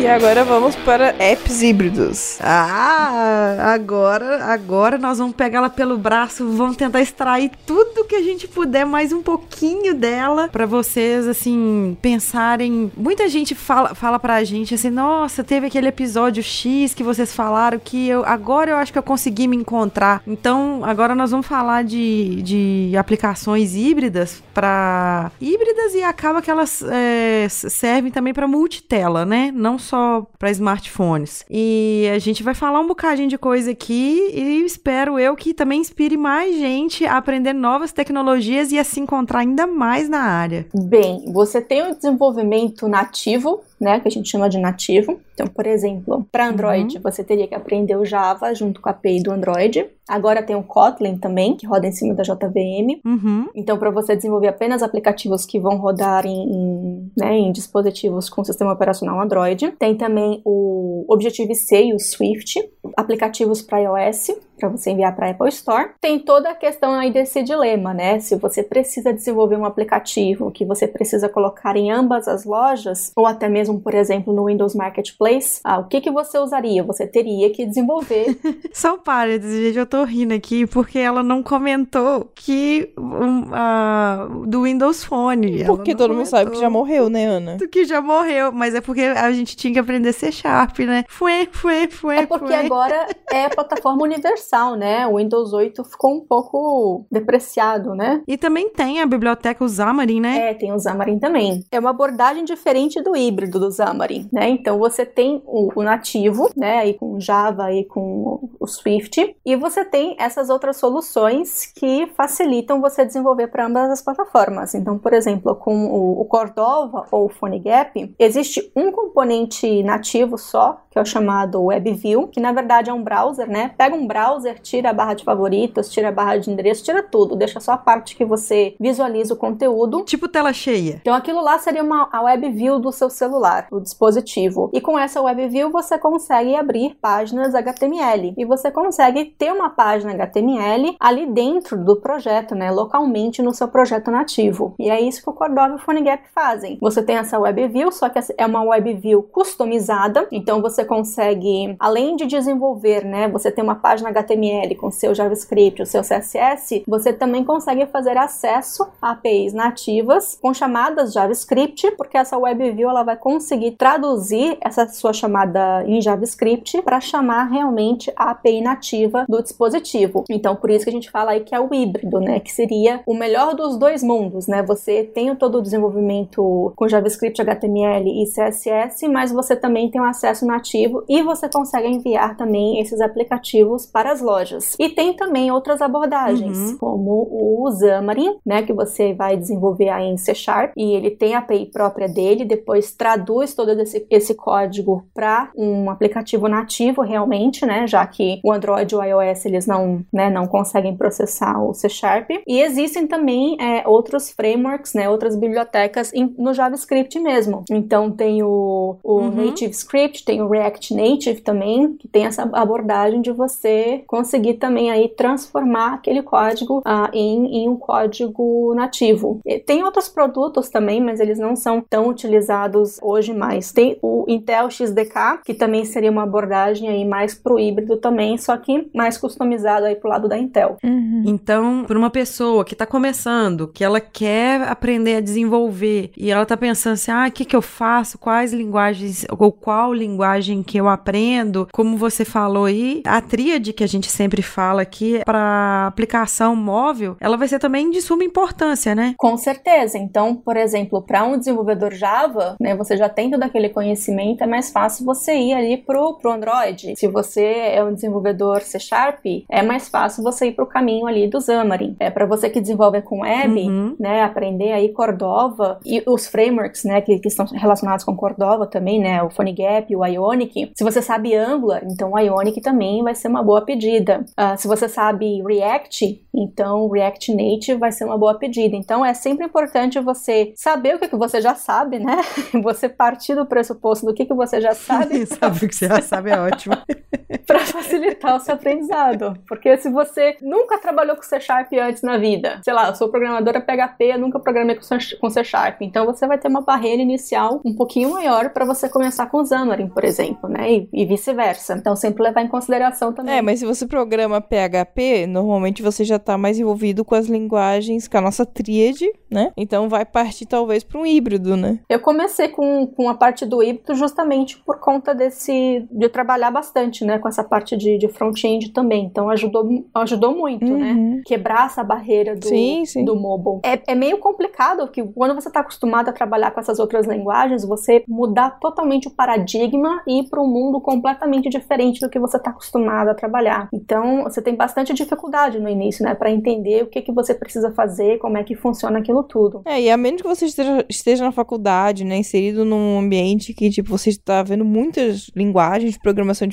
E agora vamos para apps híbridos. Ah, agora, agora nós vamos pegar ela pelo braço, vamos tentar extrair tudo que a gente puder, mais um pouquinho dela, pra vocês, assim, pensarem. Muita gente fala, fala pra gente assim: nossa, teve aquele episódio X que vocês falaram que eu agora eu acho que eu consegui me encontrar. Então, agora nós vamos falar de, de aplicações híbridas para híbridas e acaba que elas é, servem também para multitela, né? Não só para smartphones. E a gente vai falar um bocadinho de coisa aqui e espero eu que também inspire mais gente a aprender novas tecnologias e a se encontrar ainda mais na área. Bem, você tem o desenvolvimento nativo, né, que a gente chama de nativo. Então, por exemplo, para Android, você teria que aprender o Java junto com a API do Android. Agora tem o Kotlin também, que roda em cima da JVM. Uhum. Então, para você desenvolver apenas aplicativos que vão rodar em, em, né, em dispositivos com sistema operacional Android. Tem também o Objective-C e o Swift, aplicativos para iOS, para você enviar para Apple Store. Tem toda a questão aí desse dilema, né? Se você precisa desenvolver um aplicativo que você precisa colocar em ambas as lojas, ou até mesmo, por exemplo, no Windows Marketplace, ah, o que, que você usaria? Você teria que desenvolver [LAUGHS] Só parênteses, gente, eu tô rindo aqui porque ela não comentou que um, ah, do Windows Phone. Ela Porque todo mundo sabe que já comentou. morreu, né, Ana? Que já morreu, mas é porque a gente tinha que aprender C Sharp, né? Foi, foi, foi. É porque agora é plataforma universal, né? O Windows 8 ficou um pouco depreciado, né? E também tem a biblioteca o Xamarin, né? É, tem o Xamarin também. É uma abordagem diferente do híbrido do Xamarin, né? Então você tem o, o nativo, né? Aí com Java e com o Swift, e você tem essas outras soluções que facilitam você desenvolver para ambas as plataformas. Então, por exemplo, com o, o Cordova ou o PhoneGap, existe um componente nativo só, que é o chamado WebView, que na verdade é um browser, né? Pega um browser, tira a barra de favoritos, tira a barra de endereço, tira tudo, deixa só a parte que você visualiza o conteúdo Tipo tela cheia. então aquilo lá seria uma, a web view do seu celular, o dispositivo. E com essa web view você consegue abrir páginas HTML e você consegue ter uma página HTML ali dentro do projeto, né, localmente no seu projeto nativo. E é isso que o Cordova e o PhoneGap fazem. Você tem essa web view, só que é uma web view customizada, então você consegue, além de desenvolver, né, você tem uma página HTML com seu JavaScript, o seu CSS, você também consegue fazer acesso a APIs nativas com chamadas JavaScript, porque essa web view ela vai conseguir traduzir essa sua chamada em JavaScript para chamar realmente a API nativa do dispositivo. Então, por isso que a gente fala aí que é o híbrido, né, que seria o melhor dos dois mundos, né? Você tem todo o desenvolvimento com JavaScript, HTML e CSS, mas você também tem um acesso nativo e você consegue enviar também esses aplicativos para as lojas. E tem também outras abordagens, Uhum. como o Xamarin, né, que você vai desenvolver aí em C Sharp e ele tem a API própria dele, depois traduz todo esse, esse código para um aplicativo nativo realmente, né, já que o Android e o iOS eles não, né, não conseguem processar o C Sharp. E existem também é, outros frameworks, né, outras bibliotecas em- no JavaScript mesmo. Então tem o, o Uhum. Native Script, tem o React Native também, que tem essa abordagem de você conseguir também aí transformar aquele código ah, em, em um código nativo. E tem outros produtos também, mas eles não são tão utilizados hoje mais. Tem o Intel XDK, que também seria uma abordagem aí mais pro híbrido também, só que mais customizado aí pro lado da Intel. Uhum. Então, para uma pessoa que está começando, que ela quer aprender a desenvolver e ela está pensando assim, ah, o que que eu faço? Quais linguagens ou qual linguagem que eu aprendo? Como você falou aí, a tríade que a gente sempre fala aqui para aplicação móvel, ela vai ser também de suma importância, né? Com certeza. Então, por exemplo, para um desenvolvedor Java, né, você já tem todo aquele conhecimento, é mais fácil você ir ali pro, pro Android. Se você é um desenvolvedor C Sharp, é mais fácil você ir pro caminho ali do Xamarin. É para você que desenvolve com web, Uhum. né, aprender aí Cordova e os frameworks, né, que, que estão relacionados com Cordova também, né, o PhoneGap, o Ionic. Se você sabe Angular, então o Ionic também vai ser uma boa pedida. Ah, se você sabe React, então React Native vai ser uma boa pedida. Então é sempre importante você saber o que, que você já sabe, né? [LAUGHS] Você partir do pressuposto do que, que você já sabe [LAUGHS] Sabe o que você já sabe, é ótimo. [LAUGHS] [LAUGHS] para facilitar o seu aprendizado. Porque se você nunca trabalhou com C Sharp antes na vida, sei lá, eu sou programadora PHP, eu nunca programei com C- Sharp, então você vai ter uma barreira inicial um pouquinho maior para você começar com Xamarin, por exemplo, né? E, e vice-versa. Então sempre levar em consideração também. É, mas se você programa PHP, normalmente você já tá mais envolvido com as linguagens, com a nossa tríade, né? Então vai partir talvez para um híbrido, né? Eu comecei com, com a parte do híbrido justamente por conta desse de trabalhar bastante, né, com essa parte de, de front-end também. Então ajudou, ajudou muito, né? Uhum. Quebrar essa barreira do, Sim, sim. do mobile. É, é meio complicado que quando você está acostumado a trabalhar com essas outras linguagens, você mudar totalmente o paradigma e ir para um mundo completamente diferente do que você está acostumado a trabalhar. Então você tem bastante dificuldade no início, né, para entender o que que você precisa fazer, como é que funciona aquilo tudo. É, e a menos que você esteja, esteja na faculdade, né, inserido num ambiente que, tipo, você está vendo muitas linguagens de programação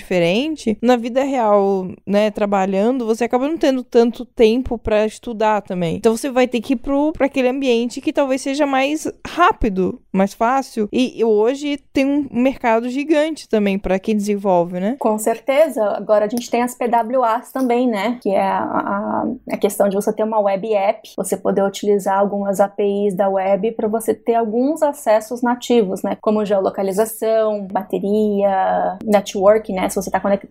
na vida real, né, trabalhando, você acaba não tendo tanto tempo pra estudar também. Então você vai ter que ir pro, pra aquele ambiente que talvez seja mais rápido, mais fácil. E hoje tem um mercado gigante também pra quem desenvolve, né? Com certeza. Agora a gente tem as PWAs também, né? Que é a, a, a questão de você ter uma web app, você poder utilizar algumas APIs da web para você ter alguns acessos nativos, né? Como geolocalização, bateria, network, né? Se você está conectado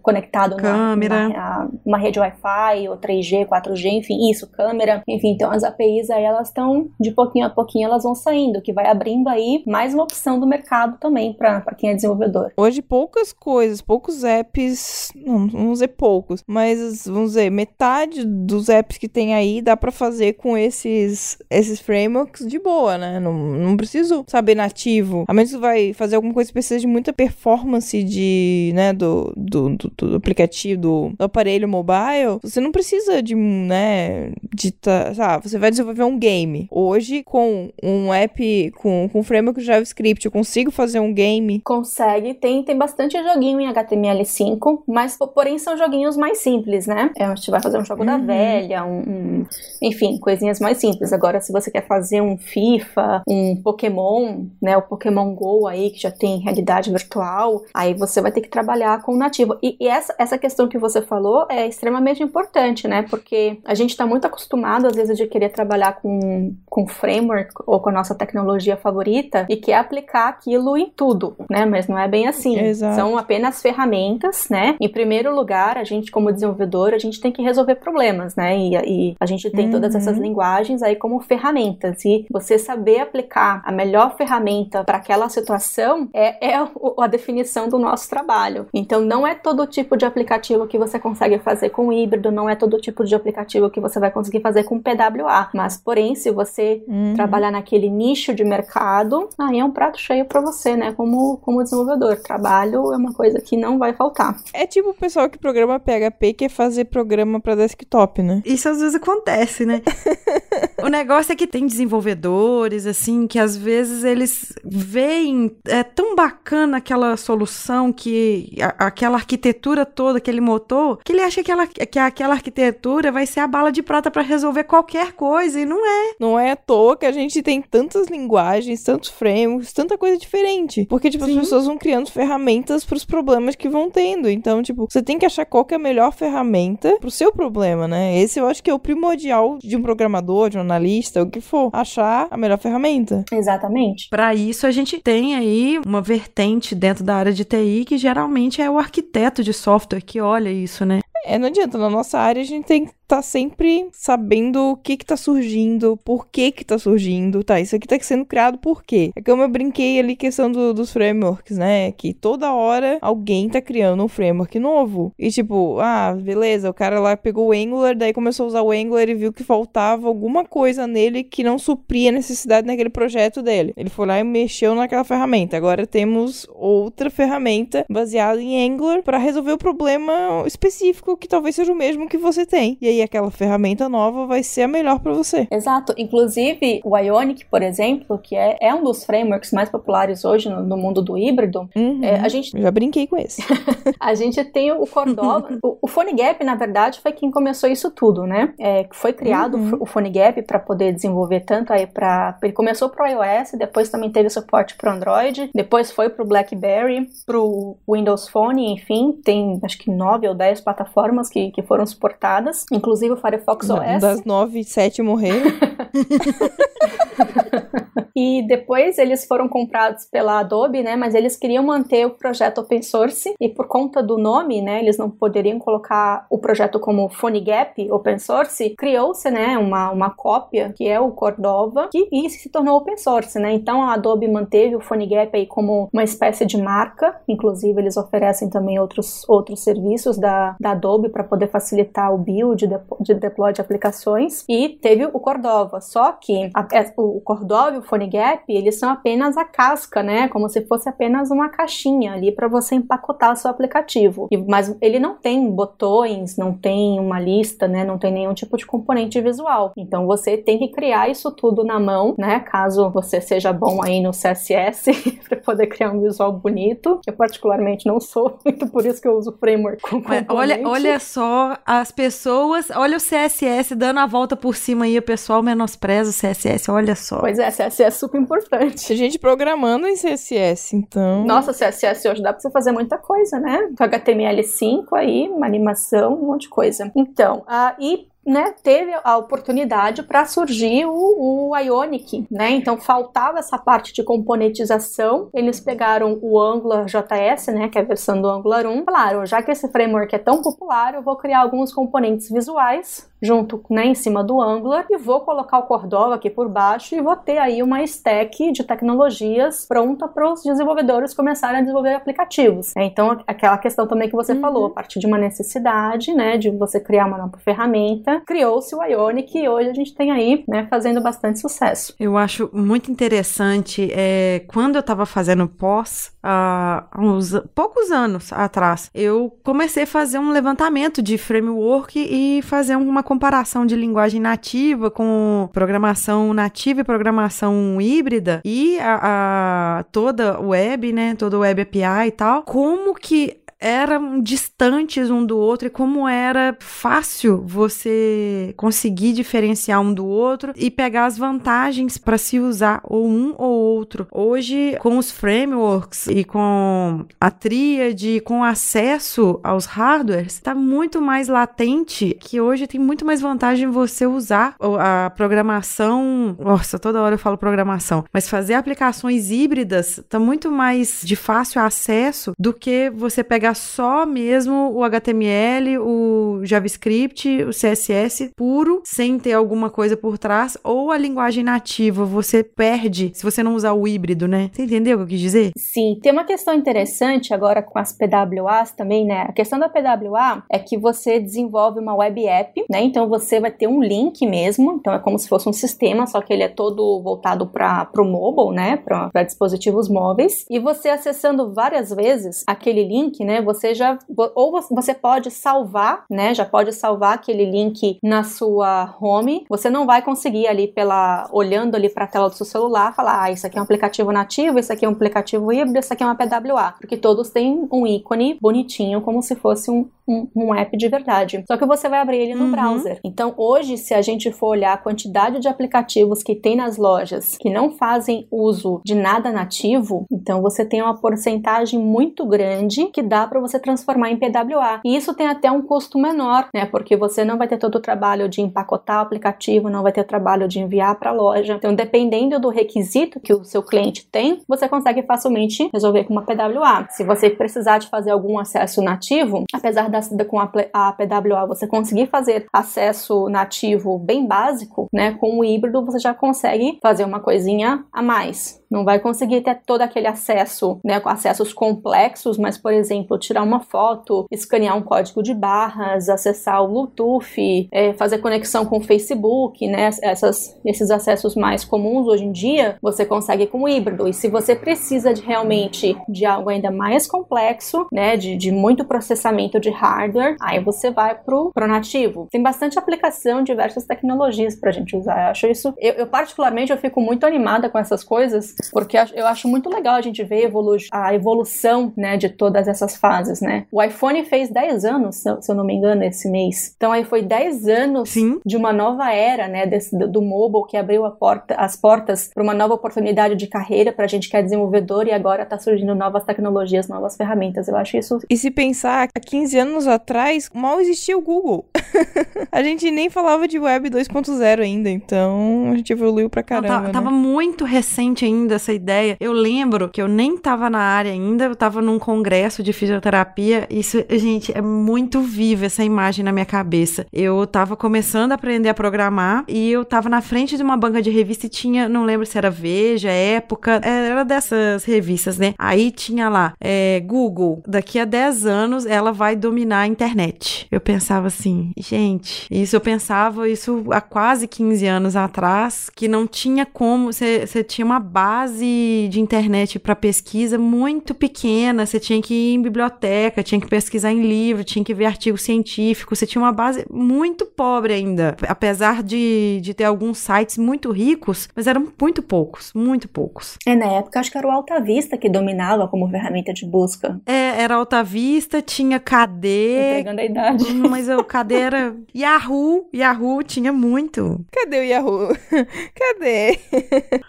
numa- Câmera. numa- uma rede Wi-Fi ou 3G, 4G, enfim, isso, câmera. Enfim, então as APIs aí elas estão de pouquinho a pouquinho elas vão saindo, que vai abrindo aí mais uma opção do mercado também para quem é desenvolvedor. Hoje poucas coisas, poucos apps, não, vamos dizer poucos, mas vamos dizer, metade dos apps que tem aí dá pra fazer com esses esses frameworks de boa, né? Não, não preciso saber nativo. A menos que vai fazer alguma coisa que precisa de muita performance de, né, do, do, do, do aplicativo, do, do aparelho mobile, você não precisa de, né, de, tá, sabe, você vai desenvolver um game. Hoje, com um app, com, com framework JavaScript, eu consigo fazer um game Consegue, tem, tem bastante joguinho em HTML5, mas po- porém são joguinhos mais simples, né? É, A gente vai fazer um jogo da Uhum. velha, um, um- enfim, coisinhas mais simples. Agora, se você quer fazer um FIFA, um Pokémon, né? O Pokémon GO aí, que já tem realidade virtual, aí você vai ter que trabalhar com o nativo. E, e essa, essa questão que você falou é extremamente importante, né? Porque a gente está muito acostumado, às vezes, de querer trabalhar com, com framework ou com a nossa tecnologia favorita e quer aplicar aquilo em tudo, né? Mas não é bem assim. Exato. São apenas ferramentas, né? Em primeiro lugar, a gente, como desenvolvedor, a gente tem que resolver problemas, né? E, e a gente tem todas Uhum. essas linguagens aí como ferramentas. E você saber aplicar a melhor ferramenta para aquela situação é, é a definição do nosso trabalho. Então, não é todo tipo de aplicativo que você consegue fazer com híbrido, não é todo tipo de aplicativo que você vai conseguir fazer com PWA. Mas, porém, se você Uhum. trabalhar naquele nicho de mercado, aí é um prato cheio para você, né? Como, como desenvolvedor. Trabalho é uma coisa que não vai faltar. É tipo o pessoal que programa PHP quer fazer programa pra desktop, né? Isso às vezes acontece, né? [LAUGHS] o negócio é que tem desenvolvedores, assim, que às vezes eles veem é tão bacana aquela solução, que a- aquela arquitetura toda, aquele motor, que ele acha que, ela, que aquela arquitetura vai ser a bala de prata pra resolver qualquer coisa, e não é. Não é à toa que a gente tem tantas linguagens, tantos frameworks, tanta coisa diferente. Porque, tipo, Sim. as pessoas vão criando ferramentas pros problemas que vão tendo. Então, tipo, você tem que achar qual que é a melhor ferramenta pro seu problema, né? Esse eu acho que é o primordial de um programador, de um analista, o que for, achar a melhor ferramenta. Exatamente. Para isso, a gente tem aí uma vertente dentro da área de TI que geralmente é o arquiteto de software que olha isso, né? É, não adianta, na nossa área a gente tem que estar sempre sabendo o que que tá surgindo, por que que tá surgindo, tá? Isso aqui tá sendo criado por quê? É como eu brinquei ali questão do- dos frameworks, né? Que toda hora alguém tá criando um framework novo. E tipo, ah, beleza, o cara lá pegou o Angular, daí começou a usar o Angular e viu que faltava alguma coisa nele que não supria a necessidade naquele projeto dele. Ele foi lá e mexeu naquela ferramenta. Agora temos outra ferramenta baseada em Angular para resolver o problema específico que talvez seja o mesmo que você tem. E aí aquela ferramenta nova vai ser a melhor para você. Exato. Inclusive, o Ionic, por exemplo, que é, é um dos frameworks mais populares hoje no, no mundo do híbrido, Uhum. é, a gente Eu já brinquei com esse. [LAUGHS] A gente tem o Cordova. [LAUGHS] o, o PhoneGap, na verdade, foi quem começou isso tudo, né? É, foi criado Uhum. o PhoneGap para poder desenvolver tanto aí para ele começou pro iOS, depois também teve suporte pro Android, depois foi pro BlackBerry, pro Windows Phone, enfim, tem acho que nove ou dez plataformas que, que foram suportadas, inclusive o Firefox OS. Das nove, sete morreram. [LAUGHS] E depois eles foram comprados pela Adobe, né? Mas eles queriam manter o projeto open source e por conta do nome, né? Eles não poderiam colocar o projeto como PhoneGap open source. Criou-se, né? Uma, uma cópia que é o Cordova que e se tornou open source, né? Então a Adobe manteve o PhoneGap aí como uma espécie de marca. Inclusive eles oferecem também outros outros serviços da, da Adobe para poder facilitar o build de, de deploy de aplicações. E teve o Cordova. Só que a- é- o Cordova e o PhoneGap eles são apenas a casca, né? Como se fosse apenas uma caixinha ali para você empacotar seu aplicativo. E- mas ele não tem botões, não tem uma lista, né? Não tem nenhum tipo de componente visual. Então você tem que criar isso tudo na mão, né? Caso você seja bom aí no CSS [LAUGHS] para poder criar um visual bonito. Eu particularmente não sou, [LAUGHS] muito por isso que eu uso o framework com Mas olha, componente. olha só as pessoas, olha o CSS dando a volta por cima aí, o pessoal menospreza o CSS, olha só. Pois é, CSS super importante. Tem gente programando em CSS, então. Nossa, CSS hoje dá pra você fazer muita coisa, né? Com HTML5 aí, uma animação, um monte de coisa. Então, ah, e né, teve a oportunidade para surgir o, o Ionic, né? Então faltava essa parte de componentização. Eles pegaram o Angular JS, né, que é a versão do Angular 1. Falaram, já que esse framework é tão popular, eu vou criar alguns componentes visuais junto, né, em cima do Angular e vou colocar o Cordova aqui por baixo e vou ter aí uma stack de tecnologias pronta para os desenvolvedores começarem a desenvolver aplicativos. É, Então, aquela questão também que você falou, a partir de uma necessidade, né, de você criar uma nova ferramenta, criou-se o Ionic e hoje a gente tem aí, né, fazendo bastante sucesso. Eu acho muito interessante, é, quando eu estava fazendo pós, há uns poucos anos atrás, eu comecei a fazer um levantamento de framework e fazer uma comparação de linguagem nativa com programação nativa e programação híbrida e a, a toda web, né, toda web API e tal, como que eram distantes um do outro e como era fácil você conseguir diferenciar um do outro e pegar as vantagens para se usar ou um ou outro. Hoje, com os frameworks e com a tríade, com acesso aos hardwares, está muito mais latente que hoje tem muito mais vantagem você usar a programação. Nossa, toda hora eu falo programação, mas fazer aplicações híbridas está muito mais de fácil acesso do que você pegar só mesmo o HTML, o JavaScript, o CSS puro, sem ter alguma coisa por trás, ou a linguagem nativa. Você perde se você não usar o híbrido, né? Você entendeu o que eu quis dizer? Sim, tem uma questão interessante agora com as PWAs também, né? A questão da PWA é que você desenvolve uma web app, né? Então você vai ter um link mesmo, então é como se fosse um sistema, só que ele é todo voltado para o mobile, né? Para dispositivos móveis. E você acessando várias vezes aquele link, né? Né? Você já ou você pode salvar, né? Já pode salvar aquele link na sua home. Você não vai conseguir ali pela olhando ali para a tela do seu celular falar, ah, isso aqui é um aplicativo nativo, isso aqui é um aplicativo híbrido, isso aqui é uma PWA, porque todos têm um ícone bonitinho como se fosse um, um, um app de verdade. Só que você vai abrir ele no uhum. browser. Então, hoje, se a gente for olhar a quantidade de aplicativos que tem nas lojas que não fazem uso de nada nativo, então você tem uma porcentagem muito grande que dá para você transformar em PWA. E isso tem até um custo menor, né? Porque você não vai ter todo o trabalho de empacotar o aplicativo, não vai ter trabalho de enviar para a loja. Então, dependendo do requisito que o seu cliente tem, você consegue facilmente resolver com uma PWA. Se você precisar de fazer algum acesso nativo, apesar da, com a, a PWA você conseguir fazer acesso nativo bem básico, né? Com o híbrido você já consegue fazer uma coisinha a mais. Não vai conseguir ter todo aquele acesso, né, com acessos complexos, mas, por exemplo, tirar uma foto, escanear um código de barras, acessar o Bluetooth, é, fazer conexão com o Facebook, né, essas, esses acessos mais comuns hoje em dia, você consegue com o híbrido. E se você precisa de realmente de algo ainda mais complexo, né, de, de muito processamento de hardware, aí você vai pro, pro nativo. Tem bastante aplicação, diversas tecnologias pra gente usar. Eu acho isso, eu, eu particularmente, eu fico muito animada com essas coisas, porque eu acho muito legal a gente ver evolu a evolução, né, de todas essas fases, né? O iPhone fez 10 anos, se eu não me engano, esse mês. Então aí foi 10 anos Sim. de uma nova era, né, desse, do mobile que abriu porta, as portas para uma nova oportunidade de carreira para a gente que é desenvolvedor e agora está surgindo novas tecnologias, novas ferramentas. Eu acho isso. E se pensar, há 15 anos atrás, mal existia o Google. [LAUGHS] a gente nem falava de Web 2.0 ainda, então a gente evoluiu pra caramba. Não, tá, né? Tava muito recente ainda essa ideia. Eu lembro que eu nem tava na área ainda, eu tava num congresso de fisioterapia. Isso, gente, é muito viva essa imagem na minha cabeça. Eu tava começando a aprender a programar e eu tava na frente de uma banca de revista e tinha, não lembro se era Veja, Época, era dessas revistas, né? Aí tinha lá, é, Google, daqui a 10 anos ela vai dominar a internet. Eu pensava assim, gente, isso eu pensava isso há quase 15 anos atrás, que não tinha como, você tinha uma base base de internet para pesquisa muito pequena. Você tinha que ir em biblioteca, tinha que pesquisar em livro, tinha que ver artigo científico. Você tinha uma base muito pobre ainda. Apesar de, de ter alguns sites muito ricos, mas eram muito poucos, muito poucos. É, na época acho que era o Alta Vista que dominava como ferramenta de busca. É, era Alta Vista, tinha KD. Entregando a idade. Hum, mas o KD era Yahoo. Yahoo tinha muito. Cadê o Yahoo? [LAUGHS] Cadê?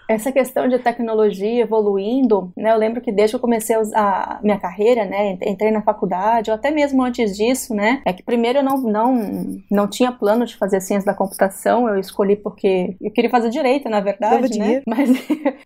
Essa questão de tecnologia evoluindo, né? Eu lembro que desde que eu comecei a minha carreira, né? Entrei na faculdade, ou até mesmo antes disso, né? É que primeiro eu não, não, não tinha plano de fazer ciência da computação, eu escolhi porque eu queria fazer direito, na verdade, né? [LAUGHS] Mas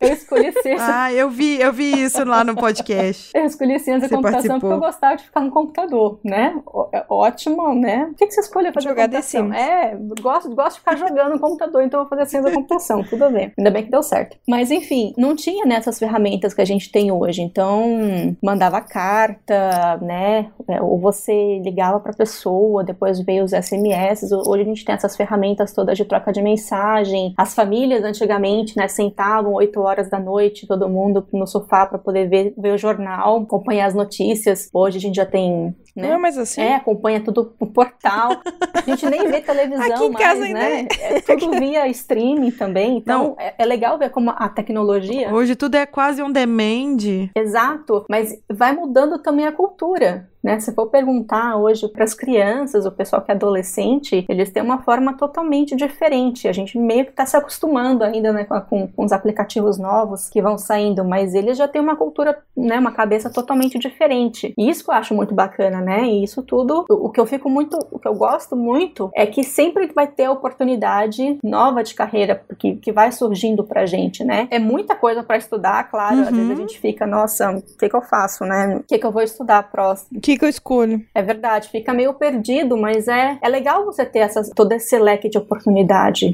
eu escolhi [LAUGHS] ciência. ah, eu vi, eu vi isso lá no podcast. eu escolhi ciência da computação participou. porque eu gostava de ficar no computador, né? É ótimo, né? O que, que você escolheu fazer Jogar computação? É, gosto, gosto de ficar jogando no computador, então eu vou fazer ciência da computação, tudo bem. Ainda bem que deu certo. Mas enfim, não tinha nessas ferramentas que a gente tem hoje. Então, mandava carta, né? É, ou você ligava para pessoa, depois veio os SMS. Hoje a gente tem essas ferramentas todas de troca de mensagem. As famílias antigamente, né, sentavam 8 horas da noite, todo mundo no sofá para poder ver, ver o jornal, acompanhar as notícias. Hoje a gente já tem né? Não é mais assim. É, acompanha tudo no portal. A gente nem vê televisão Aqui em mais, casa né? É tudo via streaming também. Então, é, é, legal ver como a tecnologia... Hoje tudo é quase um demand. Exato, mas vai mudando também a cultura. Né? Se for perguntar hoje para as crianças, o pessoal que é adolescente, eles têm uma forma totalmente diferente. A gente meio que está se acostumando ainda né, com, com, os aplicativos novos que vão saindo, mas eles já têm uma cultura, né, uma cabeça totalmente diferente. E isso que eu acho muito bacana, né? E isso tudo, o que eu fico muito, o que eu gosto muito é que sempre vai ter oportunidade nova de carreira que, que vai surgindo pra gente, né? É muita coisa para estudar, claro. Uhum. Às vezes a uhum. gente fica, nossa, o que, que eu faço, né? O que, que eu vou estudar próximo? que, que eu escolho? É verdade, fica meio perdido, mas é, é legal você ter essas, todo esse leque de oportunidade.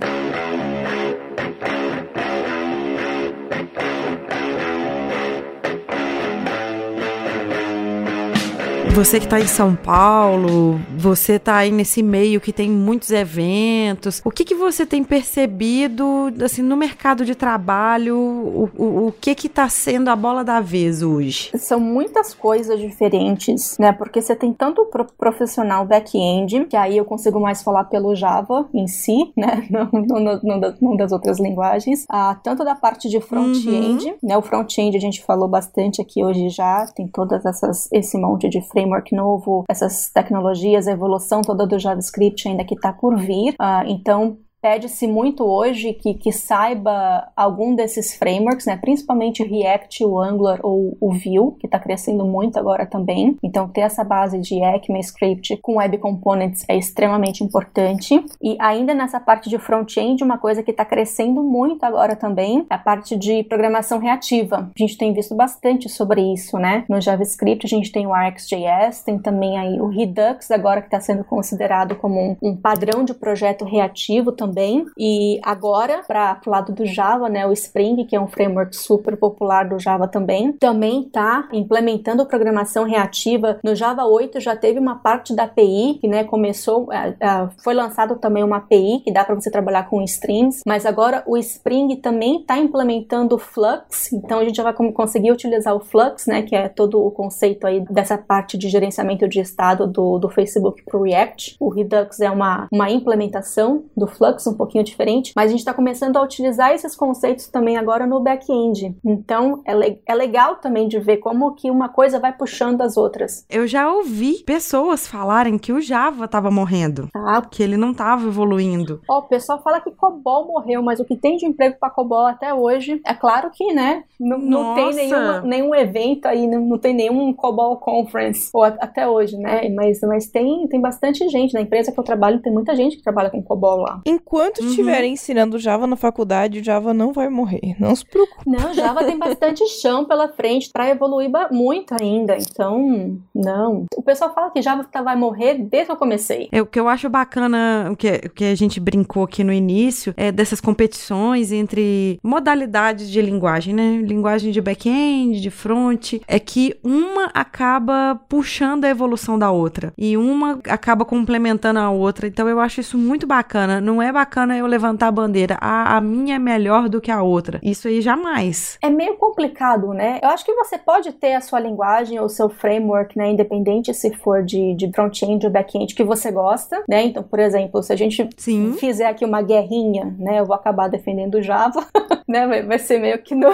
Você que está em São Paulo, você está aí nesse meio que tem muitos eventos. O que, que você tem percebido assim no mercado de trabalho? O, o, o que que está sendo a bola da vez hoje? São muitas coisas diferentes, né? Porque você tem tanto pro profissional back-end, que aí eu consigo mais falar pelo Java em si, né? [LAUGHS] Não, não, não, não das outras linguagens. Ah, tanto da parte de front-end, uhum. né? O front-end a gente falou bastante aqui hoje já, tem todas essas esse monte de framework novo, essas tecnologias, a evolução toda do JavaScript ainda que está por vir. Uh, então, pede-se muito hoje que, que saiba algum desses frameworks, né? principalmente React, o Angular ou o Vue, que está crescendo muito agora também. Então, ter essa base de ECMAScript com Web Components é extremamente importante. E ainda nessa parte de front-end, uma coisa que está crescendo muito agora também é a parte de programação reativa. A gente tem visto bastante sobre isso, né? No JavaScript, a gente tem o RxJS, tem também aí o Redux, agora que está sendo considerado como um, um padrão de projeto reativo também também. E agora, para o lado do Java, né, o Spring, que é um framework super popular do Java também, também está implementando programação reativa. No Java 8 já teve uma parte da API que né, começou, é, é, foi lançado também uma API que dá para você trabalhar com strings, mas agora o Spring também está implementando o Flux, então a gente já vai conseguir utilizar o Flux, né, que é todo o conceito aí dessa parte de gerenciamento de estado do, do Facebook para o React. O Redux é uma, uma implementação do Flux um pouquinho diferente, mas a gente está começando a utilizar esses conceitos também agora no back-end. Então é, le é legal também de ver como que uma coisa vai puxando as outras. Eu já ouvi pessoas falarem que o Java estava morrendo, ah. que ele não estava evoluindo. Ó, oh, o pessoal fala que COBOL morreu, mas o que tem de emprego para COBOL até hoje, é claro que, né, não, não tem nenhuma, nenhum evento aí, não, não tem nenhum COBOL Conference, ou a, até hoje, né, mas, mas tem, tem bastante gente, na empresa que eu trabalho tem muita gente que trabalha com COBOL lá. Enquanto uhum. estiverem ensinando Java na faculdade, o Java não vai morrer. Não se preocupe. Não, Java tem bastante [LAUGHS] chão pela frente para evoluir muito ainda. Então, não. O pessoal fala que Java tá, vai morrer desde que eu comecei. É, o que eu acho bacana, o que, o que a gente brincou aqui no início, é dessas competições entre modalidades de linguagem, né? Linguagem de back-end, de front, é que uma acaba puxando a evolução da outra e uma acaba complementando a outra. Então eu acho isso muito bacana. Não é bacana eu levantar a bandeira, ah, a minha é melhor do que a outra. Isso aí jamais. É meio complicado, né? Eu acho que você pode ter a sua linguagem ou seu framework, né, independente se for de, de front-end ou back-end que você gosta, né? Então, por exemplo, se a gente Sim. fizer aqui uma guerrinha, né, eu vou acabar defendendo o Java, [LAUGHS] né? Vai, vai, ser meio que no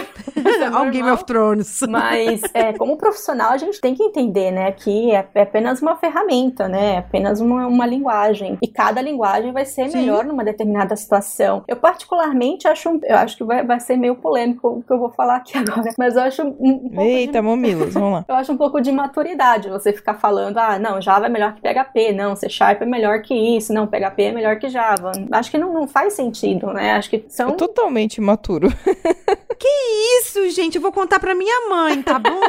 Ao Game of Thrones. Mas é, como profissional a gente tem que entender, né, que é, é apenas uma ferramenta, né? É apenas uma, uma linguagem e cada linguagem vai ser Sim. melhor numa determinada situação. Eu particularmente acho, eu acho que vai, vai ser meio polêmico o que eu vou falar aqui [LAUGHS] agora, mas eu acho um, um Eita, de... mamilos, vamos lá. [LAUGHS] eu acho um pouco de maturidade você ficar falando, ah, não, Java é melhor que PHP, não, C Sharp é melhor que isso, não, PHP é melhor que Java. Acho que não, não faz sentido, né? Acho que são... É totalmente imaturo. [LAUGHS] que isso, gente? Eu vou contar pra minha mãe, tá bom?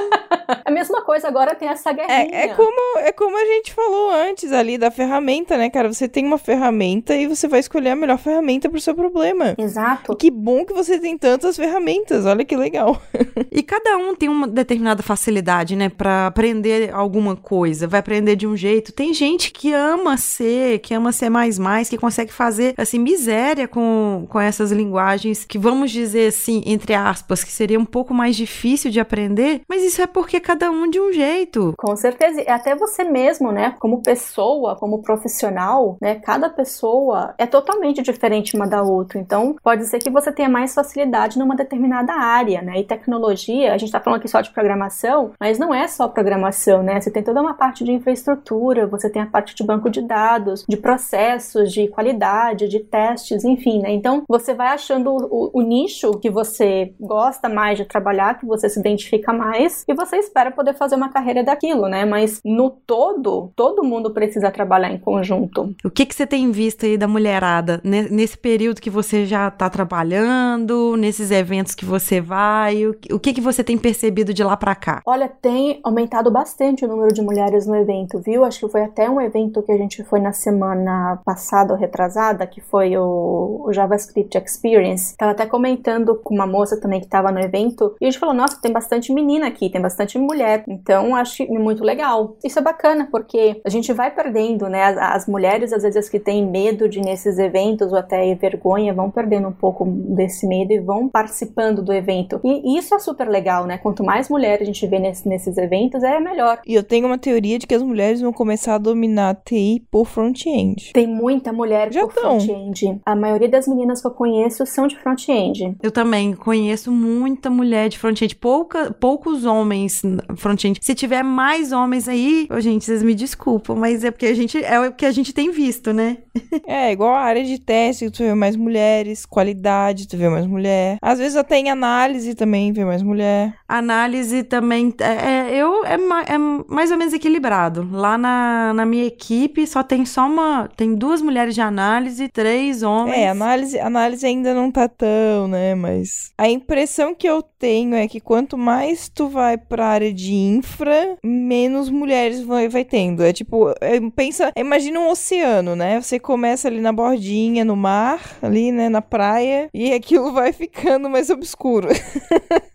a mesma coisa agora tem essa guerrinha. É, é, como, é como a gente falou antes ali da ferramenta, né, cara? Você tem uma ferramenta e você vai escolher a melhor ferramenta pro seu problema. Exato. E que bom que você tem tantas ferramentas, olha que legal. [LAUGHS] e cada um tem uma determinada facilidade, né, para aprender alguma coisa, vai aprender de um jeito. Tem gente que ama ser, que ama ser mais mais, que consegue fazer assim miséria com, com essas linguagens que vamos dizer assim, entre aspas, que seria um pouco mais difícil de aprender, mas isso é porque cada um de um jeito. Com certeza, e até você mesmo, né, como pessoa, como profissional, né, cada pessoa é totalmente diferente uma da outra. Então, pode ser que você tenha mais facilidade numa determinada área, né? E tecnologia, a gente está falando aqui só de programação, mas não é só programação, né? Você tem toda uma parte de infraestrutura, você tem a parte de banco de dados, de processos, de qualidade, de testes, enfim, né? Então, você vai achando o, o nicho que você gosta mais de trabalhar, que você se identifica mais, e você espera poder fazer uma carreira daquilo, né? Mas no todo, todo mundo precisa trabalhar em conjunto. O que, que você tem visto aí da mulherada nesse período que você já está trabalhando, nesses eventos que você vai? O, que, que você tem percebido de lá para cá? Olha, tem aumentado bastante o número de mulheres no evento, viu? Acho que foi até um evento que a gente foi na semana passada ou retrasada, que foi o, o JavaScript Experience. Tava até comentando com uma moça também que estava no evento, e a gente falou: nossa, tem bastante menina aqui, tem bastante mulher. Então, acho muito legal. Isso é bacana, porque a gente vai perdendo, né? As, as mulheres, às vezes, que têm medo de nesses eventos ou até vergonha, vão perdendo um pouco desse medo e vão participando do evento. E isso é super legal, né? Quanto mais mulheres a gente vê nesse, nesses eventos, é melhor. E eu tenho uma teoria de que as mulheres vão começar a dominar a TI por front-end. Tem muita mulher Já por front-end. A maioria das meninas que eu conheço são de front-end. Eu também conheço muita mulher de front-end, pouca, poucos homens front-end. Se tiver mais homens aí, ô, gente, vocês me desculpam, mas é porque a gente é o que a gente tem visto, né? É, igual a área de teste, tu vê mais mulheres, qualidade, tu vê mais mulher. Às vezes até em análise também vê mais mulher. Análise também é, é, eu é, é mais ou menos equilibrado. Lá na, na minha equipe só tem só uma, tem duas mulheres de análise, três homens. É, análise, análise ainda não tá tão, né? Mas a impressão que eu tenho é que quanto mais tu vai pra área de infra, menos mulheres vai, vai tendo. É tipo, é, pensa, imagina um oceano, né? Você começa ali na bordinha, no mar, ali, né, na praia, e aquilo vai ficando mais obscuro. [LAUGHS]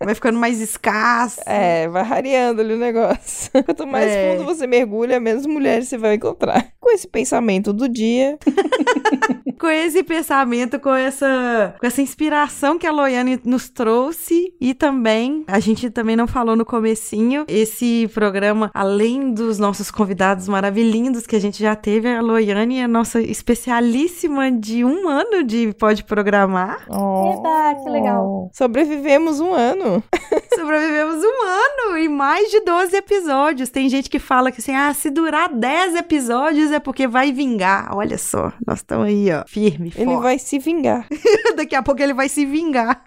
Vai ficando mais escasso. É, vai rareando ali o negócio. [LAUGHS] Quanto mais É. fundo você mergulha, menos mulheres você vai encontrar. Com esse pensamento do dia, [LAUGHS] Com esse pensamento, com essa, com essa inspiração que a Loiane nos trouxe e também, a gente também não falou no comecinho, esse programa, além dos nossos convidados maravilhindos que a gente já teve, a Loiane é a nossa especialíssima de um ano de Pode Programar. [LAUGHS] Eba, que legal. Sobrevivemos um ano. [LAUGHS] Sobrevivemos um ano e mais de 12 episódios. Tem gente que fala que assim, ah, se durar 10 episódios é porque vai vingar. Olha só, nós estamos aí, ó, firme, Ele forte. vai se vingar. [LAUGHS] Daqui a pouco ele vai se vingar.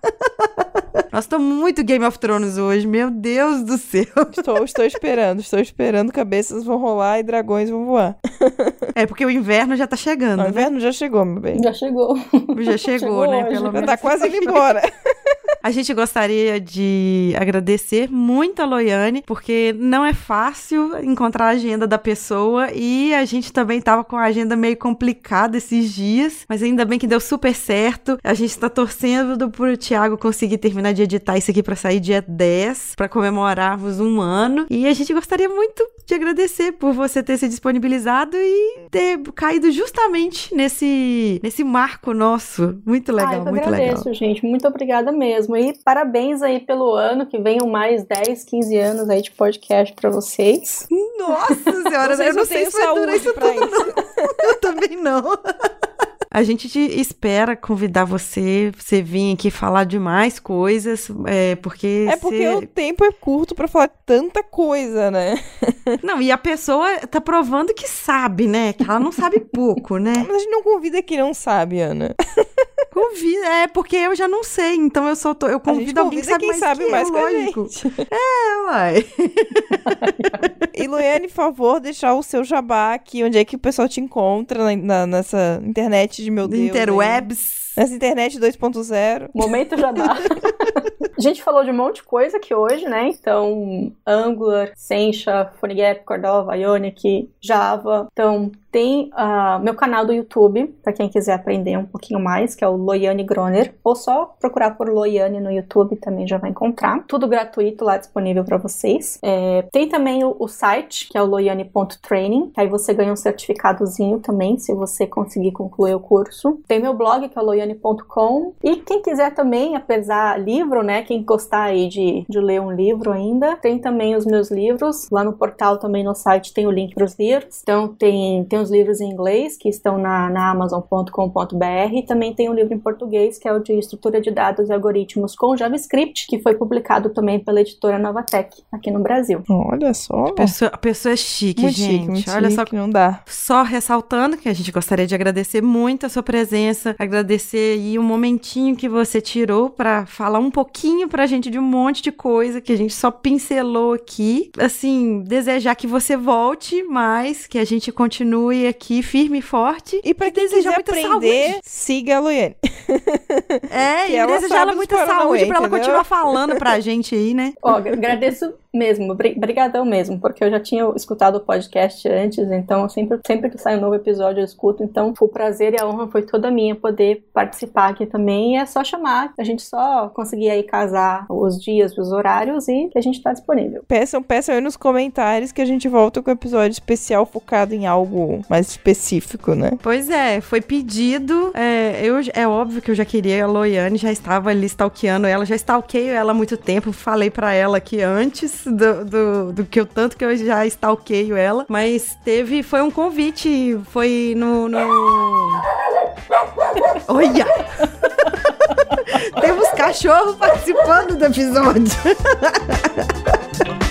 Nós estamos muito Game of Thrones hoje, meu Deus do céu. Estou, estou esperando, estou esperando. Cabeças vão rolar e dragões vão voar. É porque o inverno já tá chegando, O né? inverno já chegou, meu bem. Já chegou. Já [LAUGHS] chegou, Chegou né? hoje. Pelo Já menos. tá quase indo embora. [LAUGHS] A gente gostaria de agradecer muito a Loiane, porque não é fácil encontrar a agenda da pessoa e a gente também tava com a agenda meio complicada esses dias, mas ainda bem que deu super certo. A gente tá torcendo pro Thiago conseguir terminar de editar isso aqui pra sair dia 10, pra comemorarmos um ano. E a gente gostaria muito de agradecer por você ter se disponibilizado e ter caído justamente nesse, nesse marco nosso. Muito legal, ah, eu muito agradeço, legal. gente. Muito obrigada mesmo. E parabéns aí pelo ano, que venham mais 10, 15 anos aí de podcast pra vocês. Nossa [LAUGHS] senhora, eu não sei se vai durar isso pra tudo, isso. não. [LAUGHS] Eu também não. A gente te espera convidar você, você vir aqui falar de mais coisas, é, porque... É porque você- o tempo é curto pra falar tanta coisa, né? [LAUGHS] Não, e a pessoa tá provando que sabe, né? Que ela não sabe pouco, né? Mas a gente não convida quem não sabe, Ana. Convida, é, porque eu já não sei, então eu só tô... Eu convido alguém que sabe quem mais sabe que mais eu, lógico. É, uai. [LAUGHS] E Luiane, por favor, deixar o seu jabá aqui, onde é que o pessoal te encontra na- na- nessa internet de meu Deus. Interwebs. Nessa internet 2.0. Momento Jabá. [LAUGHS] a gente falou de um monte de coisa aqui hoje, né? Então, Angular, Sencha, PhoneGap, Cordova, Ionic, Java. Então, tem ah, meu canal do YouTube, pra quem quiser aprender um pouquinho mais, que é o Loiane Groner. Ou só procurar por Loiane no YouTube, também já vai encontrar. Tudo gratuito lá disponível pra vocês. É, tem também o, o site, que é o loiane.training, que aí você ganha um certificadozinho também, se você conseguir concluir o curso. Tem meu blog, que é o E quem quiser também, apesar livro, né? Quem gostar aí de, de ler um livro ainda, tem também os meus livros. Lá no portal, também no site, tem o link para os livros. Então, tem, tem os livros em inglês, que estão na, na amazon.com.br. E também tem um livro em português, que é o de Estrutura de Dados e Algoritmos com JavaScript, que foi publicado também pela editora Novatec, aqui no Brasil. Olha só. Pessoa, a pessoa é chique, muito gente. chique, muito Olha só chique, não dá. Só ressaltando que a gente gostaria de agradecer muito a sua presença, agradecer aí um momentinho que você tirou pra falar um pouquinho pra gente de um monte de coisa que a gente só pincelou aqui. Assim, desejar que você volte mais, que a gente continue aqui firme e forte. E pra quem desejar quiser muita aprender, saúde. siga a Luiane. É, [LAUGHS] Que e desejar ela muita saúde pra ela continuar falando pra gente aí, né? Ó, agradeço Mesmo, bri- brigadão mesmo, porque eu já tinha escutado o podcast antes, então sempre, sempre que sai um novo episódio eu escuto, então o prazer e a honra foi toda minha poder participar aqui também, e é só chamar, a gente só conseguir aí casar os dias, os horários e que a gente tá disponível. Peçam, peçam aí nos comentários que a gente volta com um episódio especial focado em algo mais específico, né? Pois é, foi pedido. É, eu, é óbvio que eu já queria a Loiane, já estava ali stalkeando ela, já stalkeio ela há muito tempo. Falei pra ela que antes do, do, do que eu tanto que eu já stalkeio ela. Mas teve. Foi um convite. Foi no. no... [LAUGHS] Olha! [LAUGHS] Temos cachorro participando do episódio. [LAUGHS]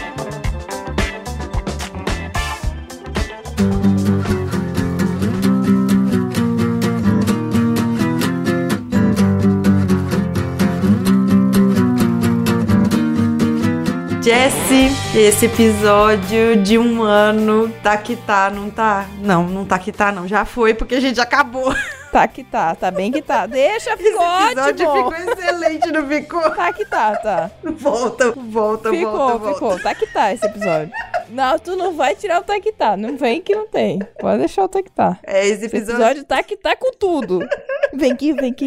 Jesse, esse episódio de um ano tá que tá, não tá? Não, não tá que tá, não. Já foi porque a gente acabou. Tá que tá, tá bem que tá. Deixa, Esse ficou episódio ótimo. ficou excelente, não ficou? Tá que tá, tá. Volta, volta, Ficou, volta, volta. ficou. Tá que tá esse episódio. Não, tu não vai tirar o tá que tá. Não vem que não tem. Pode deixar o tá que tá. É, esse Esse episódio. episódio tá que tá com tudo. Vem que, vem que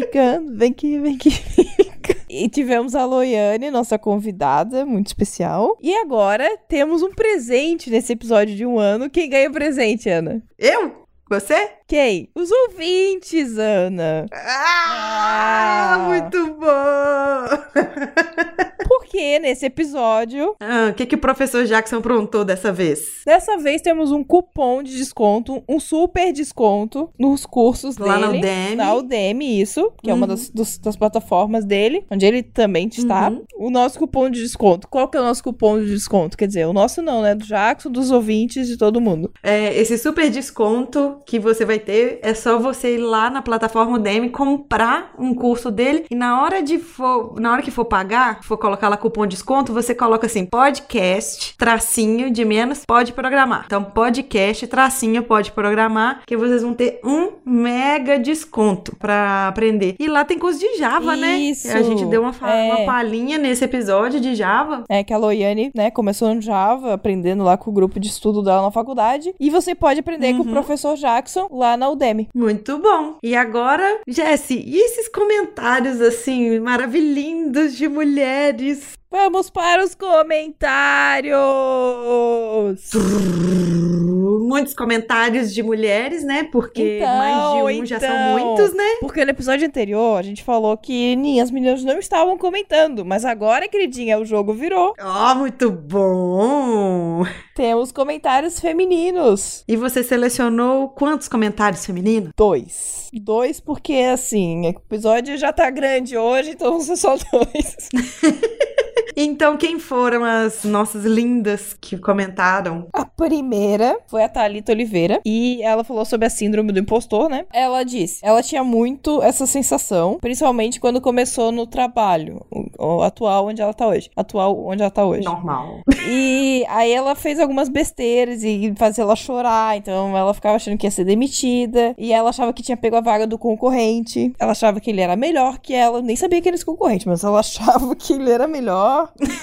vem que, vem que E tivemos a Loiane, nossa convidada, muito especial. E agora temos um presente nesse episódio de um ano. Quem ganha presente, Ana? Eu? Você? Quem? Os ouvintes, Ana. Ah, Ah. muito bom! Porque nesse episódio, Ah, O que, que o professor Jackson aprontou dessa vez? dessa vez temos um cupom de desconto, um super desconto nos cursos Lá na dele. Udemy. Na Udemy, isso, que é uma Uhum. das, dos- das plataformas dele, onde ele também está. Uhum. O nosso cupom de desconto. Qual que é o nosso cupom de desconto? Quer dizer, o nosso não, né? Do Jackson, dos ouvintes, de todo mundo. É, esse super desconto que você vai ter é só você ir lá na plataforma Udemy comprar um curso dele e na hora de for, na hora que for pagar, for colocar lá cupom de desconto, você coloca assim podcast tracinho de menos pode programar. Então podcast tracinho pode programar que vocês vão ter um mega desconto pra aprender. E lá tem curso de Java, né? Isso, A gente deu uma, é. uma palhinha nesse episódio de Java. É que a Loiane, né, começou no Java, aprendendo lá com o grupo de estudo dela na faculdade. E você pode aprender com o Uhum. professor Jackson lá na Udemy. Muito bom. E agora, Jesse, e esses comentários assim maravilhindos de mulheres? Vamos para os comentários! Muitos comentários de mulheres, né? Porque Então, mais de um já são então. muitos, né? Porque no episódio anterior a gente falou que nem as meninas não estavam comentando, mas agora, queridinha, o jogo virou. Ó, muito bom! Temos comentários femininos. E você selecionou quantos comentários femininos? Dois. Dois, porque assim, o episódio já tá grande hoje, então ser só dois. [LAUGHS] [LAUGHS] Então, quem foram as nossas lindas que comentaram? A primeira foi a Thalita Oliveira e ela falou sobre a síndrome do impostor, né? Ela disse, ela tinha muito essa sensação, principalmente quando começou no trabalho, o, o atual onde ela tá hoje, atual onde ela tá hoje. Normal. E aí ela fez algumas besteiras e fazia ela chorar, então ela ficava achando que ia ser demitida, e ela achava que tinha pego a vaga do concorrente. Ela achava que ele era melhor que ela, nem sabia que ele era esse concorrente, mas ela [LAUGHS] achava que ele era melhor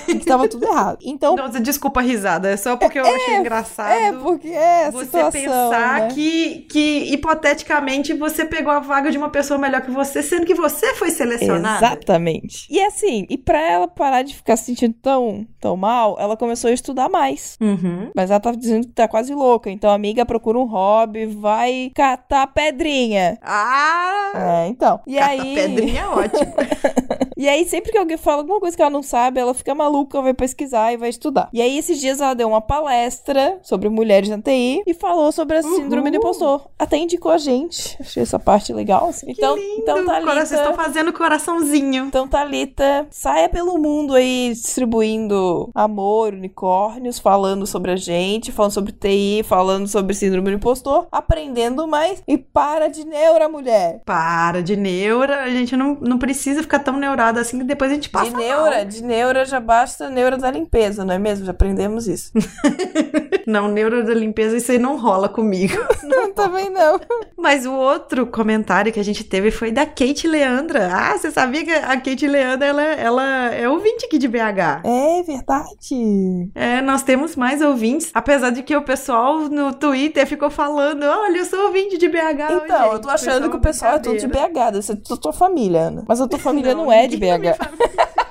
e que tava tudo errado. Então, Nossa, desculpa a risada, é só porque eu achei engraçado. é, porque é você situação, pensar né? que, que, hipoteticamente, você pegou a vaga de uma pessoa melhor que você, sendo que você foi selecionada. Exatamente. E assim, e pra ela parar de ficar se sentindo tão, tão mal, ela começou a estudar mais. Uhum. Mas ela tá dizendo que tá quase louca. Então, amiga, procura um hobby, vai catar pedrinha. Ah! É, então. E Cata aí. pedrinha é ótimo. [LAUGHS] E aí, sempre que alguém fala alguma coisa que ela não sabe, ela fica maluca, vai pesquisar e vai estudar. E aí, esses dias ela deu uma palestra sobre mulheres na TI e falou sobre a síndrome do impostor. Até indicou a gente. Achei essa parte legal, assim. Então, então Cora- Vocês estão Thalita. fazendo coraçãozinho. Então, Thalita, saia pelo mundo aí distribuindo amor, unicórnios, falando sobre a gente, falando sobre TI, falando sobre síndrome do impostor, aprendendo mais e para de neura, mulher. Para de neura, a gente não, não precisa ficar tão neurada assim e depois a gente passa De neura, de neura já basta neura da limpeza, não é mesmo? Já aprendemos isso. [LAUGHS] Não, neuro da limpeza, isso aí não rola comigo. [LAUGHS] Também não. Mas o outro comentário que a gente teve foi da Kate Leandra. Ah, você sabia que a Kate Leandra, ela, ela é ouvinte aqui de BH. É verdade. É, nós temos mais ouvintes, apesar de que o pessoal no Twitter ficou falando, olha, eu sou ouvinte de BH. Então, eu tô achando que o pessoal é tudo de BH, deve ser tua família, Ana. Mas a tua [LAUGHS] família não, é de ninguém da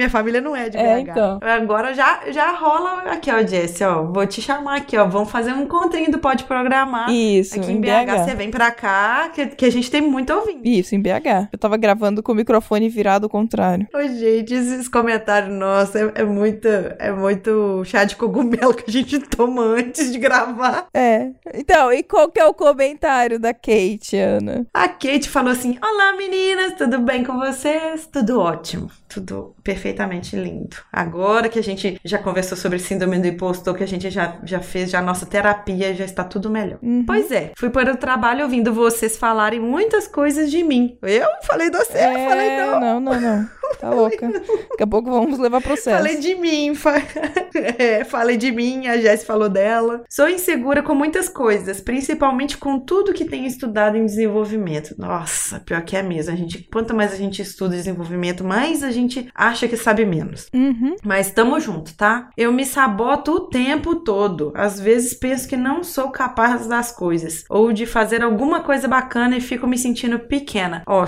minha BH. família- não é de BH. É, então. Agora já, já rola aqui, ó, Jesse, ó. Vou te chamar aqui, ó. Vamos fazer um encontrinho do Pode Programar. Isso, Aqui em em BH, você vem pra cá, que, que a gente tem muito ouvinte. Isso, em BH. Eu tava gravando com o microfone virado ao contrário. Ô, gente, esses comentários nossos é, é muito, é muito chá de cogumelo que a gente toma antes de gravar. É. Então, e qual que é o comentário da Kate, Ana? A Kate falou assim: Olá meninas, tudo bem com vocês? Tudo ótimo, tudo perfeitamente lindo. Agora que a gente já conversou sobre síndrome do impostor, que a gente já, já fez já a nossa terapia, já está tudo melhor. Uhum. Pois é, fui para o trabalho ouvindo vocês falarem muitas coisas de mim. Eu falei de você, eu falei não. não, não, não. Tá louca. Daqui a pouco vamos levar processo. Falei de mim, fa- [LAUGHS] é, falei de mim, a Jess falou dela. Sou insegura com muitas coisas, principalmente com tudo que tenho estudado em desenvolvimento. Nossa, pior que é mesmo. A gente, quanto mais a gente estuda desenvolvimento, mais a gente acha que sabe menos. Uhum. Mas tamo junto, tá? Eu me saboto o tempo todo. Às vezes penso que não sou capaz das coisas ou de fazer alguma coisa bacana e fico me sentindo pequena. Ó,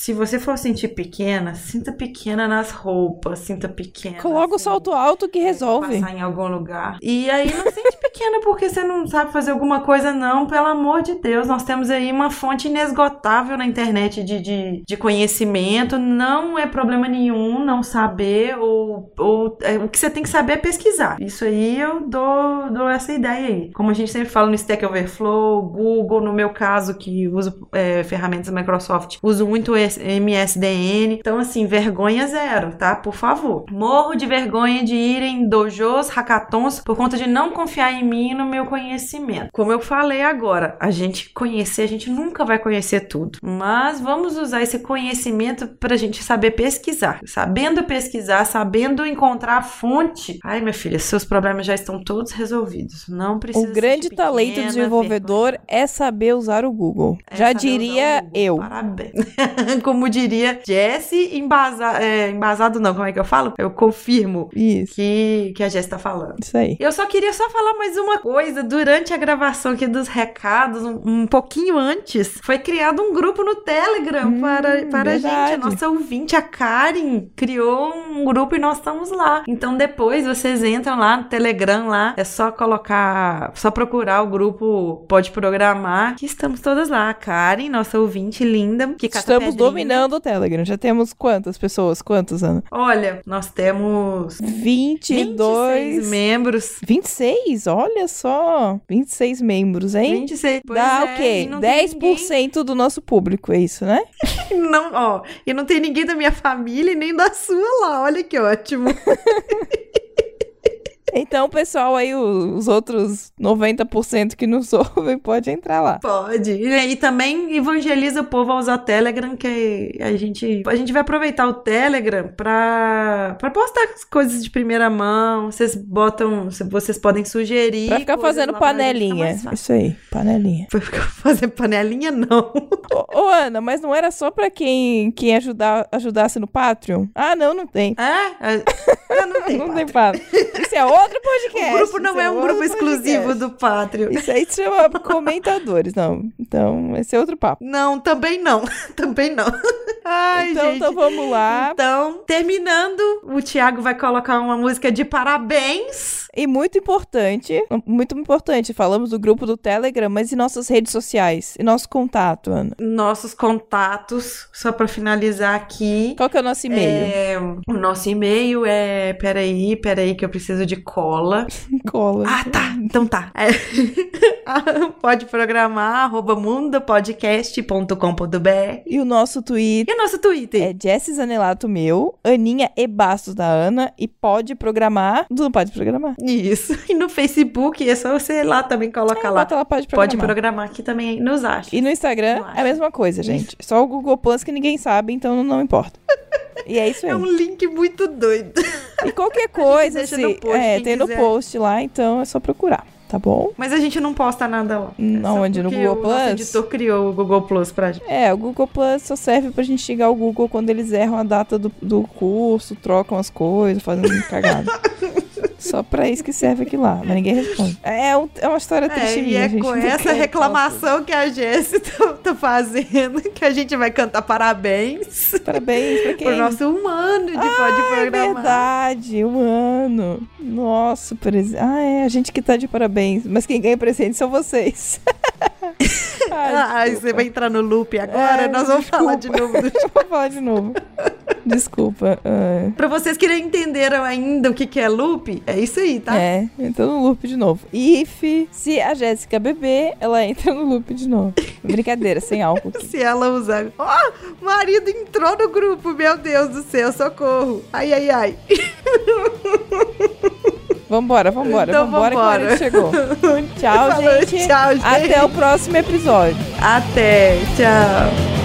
se você for sentir pequena, sinta pequena nas roupas, sinta pequena. Coloca o assim, salto alto que resolve. Passar em algum lugar. E aí não sente pequena porque você não sabe fazer alguma coisa, não. Pelo amor de Deus, nós temos aí uma fonte inesgotável na internet de, de, de conhecimento. Não é problema nenhum não saber, ou, ou é, o que você tem que saber é pesquisar. Isso aí eu dou, dou essa ideia aí. Como a gente sempre fala no Stack Overflow, Google, no meu caso, que uso é, ferramentas Microsoft, uso muito MSDN. Então, assim, vergonha zero, tá? Por favor. Morro de vergonha de ir em dojos, hackathons, por conta de não confiar em mim e no meu conhecimento. Como eu falei agora, a gente conhecer, a gente nunca vai conhecer tudo. Mas vamos usar esse conhecimento pra gente saber pesquisar. Sabendo pesquisar, sabendo encontrar a fonte. Ai, minha filha, seus problemas já estão todos resolvidos. Não precisa O grande sentir talento do pequena, desenvolvedor é saber usar o Google. é Já diria Google. eu. Parabéns. [LAUGHS] Como diria Jesse, embasa, é, embasado não, como é que eu falo? Eu confirmo Isso. que, que a Jess tá falando. Isso aí. Eu só queria só falar mais uma coisa. Durante a gravação aqui dos recados, um, um pouquinho antes, foi criado um grupo no Telegram Hum, para, para a gente. A nossa ouvinte, a Karen, criou um grupo e nós estamos lá. Então depois vocês entram lá no Telegram lá. É só colocar, só procurar o grupo Pode Programar, que estamos todas lá. A Karen, nossa ouvinte linda, que Estamos pedrinha. dominando o Telegram. Já temos quantas pessoas? Quantas, Ana? Olha, nós temos 22. 26 membros. 26? Olha só. 26 membros, hein? 26. Pois Dá é, o quê? e não tem 10% do nosso público, é isso, né? [LAUGHS] Não, ó, e não tem ninguém da minha família e nem da sua lá. Olha que ótimo. [LAUGHS] Então, pessoal, aí, os outros 90% que nos [LAUGHS] ouvem, pode entrar lá. Pode. E, e também evangeliza o povo a usar Telegram, que a gente, a gente vai aproveitar o Telegram pra, pra postar as coisas de primeira mão. Vocês botam, vocês podem sugerir. Pra ficar fazendo gente, fica panelinha. Isso aí, panelinha. Pra ficar [LAUGHS] fazendo panelinha, não. Ô, ô, Ana, mas não era só pra quem, quem ajudar, ajudasse no Patreon? Ah, não, não tem. É? É, [LAUGHS] Não tem. não tem Patreon. Isso é outro podcast. O grupo não isso é um grupo outro exclusivo podcast. do Pátrio. Isso aí se chama comentadores, não. Então, esse é outro papo. Não, também não. [LAUGHS] Também não. Ai, então, gente. então vamos lá. Então, terminando, o Thiago vai colocar uma música de parabéns. E muito importante, muito importante, falamos do grupo do Telegram, mas e nossas redes sociais? E nosso contato, Ana? Nossos contatos, só pra finalizar aqui. Qual que é o nosso e-mail? É, o nosso e-mail é. Peraí, peraí, que eu preciso de cola. [LAUGHS] Cola. Ah, tá. Então tá. É, [LAUGHS] pode programar, arroba mundopodcast.com.br. E o nosso Twitter E o nosso Twitter? é Jessie Zanelato meu, Aninha e Bastos da Ana, e pode programar. Tu não pode programar? Isso. E no Facebook, é só você ir lá também, coloca lá. Bota lá, pode programar. Pode programar aqui também, nos acha. E no Instagram é a mesma coisa, gente. Só o Google Plus que ninguém sabe, então não importa. [LAUGHS] E é isso aí. É um link muito doido. E qualquer coisa, se, no é, tem no quiser. post lá, então é só procurar, tá bom? Mas a gente não posta nada lá. É Não, só onde? No Google O Plus? editor criou o Google Plus pra gente. É, o Google Plus só serve pra gente xingar o Google quando eles erram a data do, do curso, trocam as coisas, fazem [LAUGHS] cagada. Só pra isso que serve aqui lá, mas ninguém responde. É, um- é uma história triste É, e minha, é gente. com essa reclamação que a Jéssica [LAUGHS] tá, tá fazendo que a gente vai cantar parabéns. Parabéns pra [LAUGHS] quem? pro nosso humano de Pode É Programar. verdade, um ano. Nosso presente. Ah, é, a gente que tá de parabéns. Mas quem ganha presente são vocês. [LAUGHS] Ai, Ah, desculpa. você vai entrar no loop agora? É, Nós vamos falar de desculpa. novo. Do... Vou falar de novo. Desculpa. ah. Pra vocês que não entenderam ainda o que, que é loop, é isso aí, tá? É, entra no loop de novo. If, se a Jéssica beber, ela entra no loop de novo. Brincadeira, sem álcool. [LAUGHS] Se ela usar. Ó, o marido entrou no grupo, meu Deus do céu, socorro. Ai, ai, ai. [LAUGHS] Vambora, vambora, Então vambora que o vambora. chegou. [LAUGHS] Tchau, gente. tchau, gente. Até o próximo episódio. Até, tchau.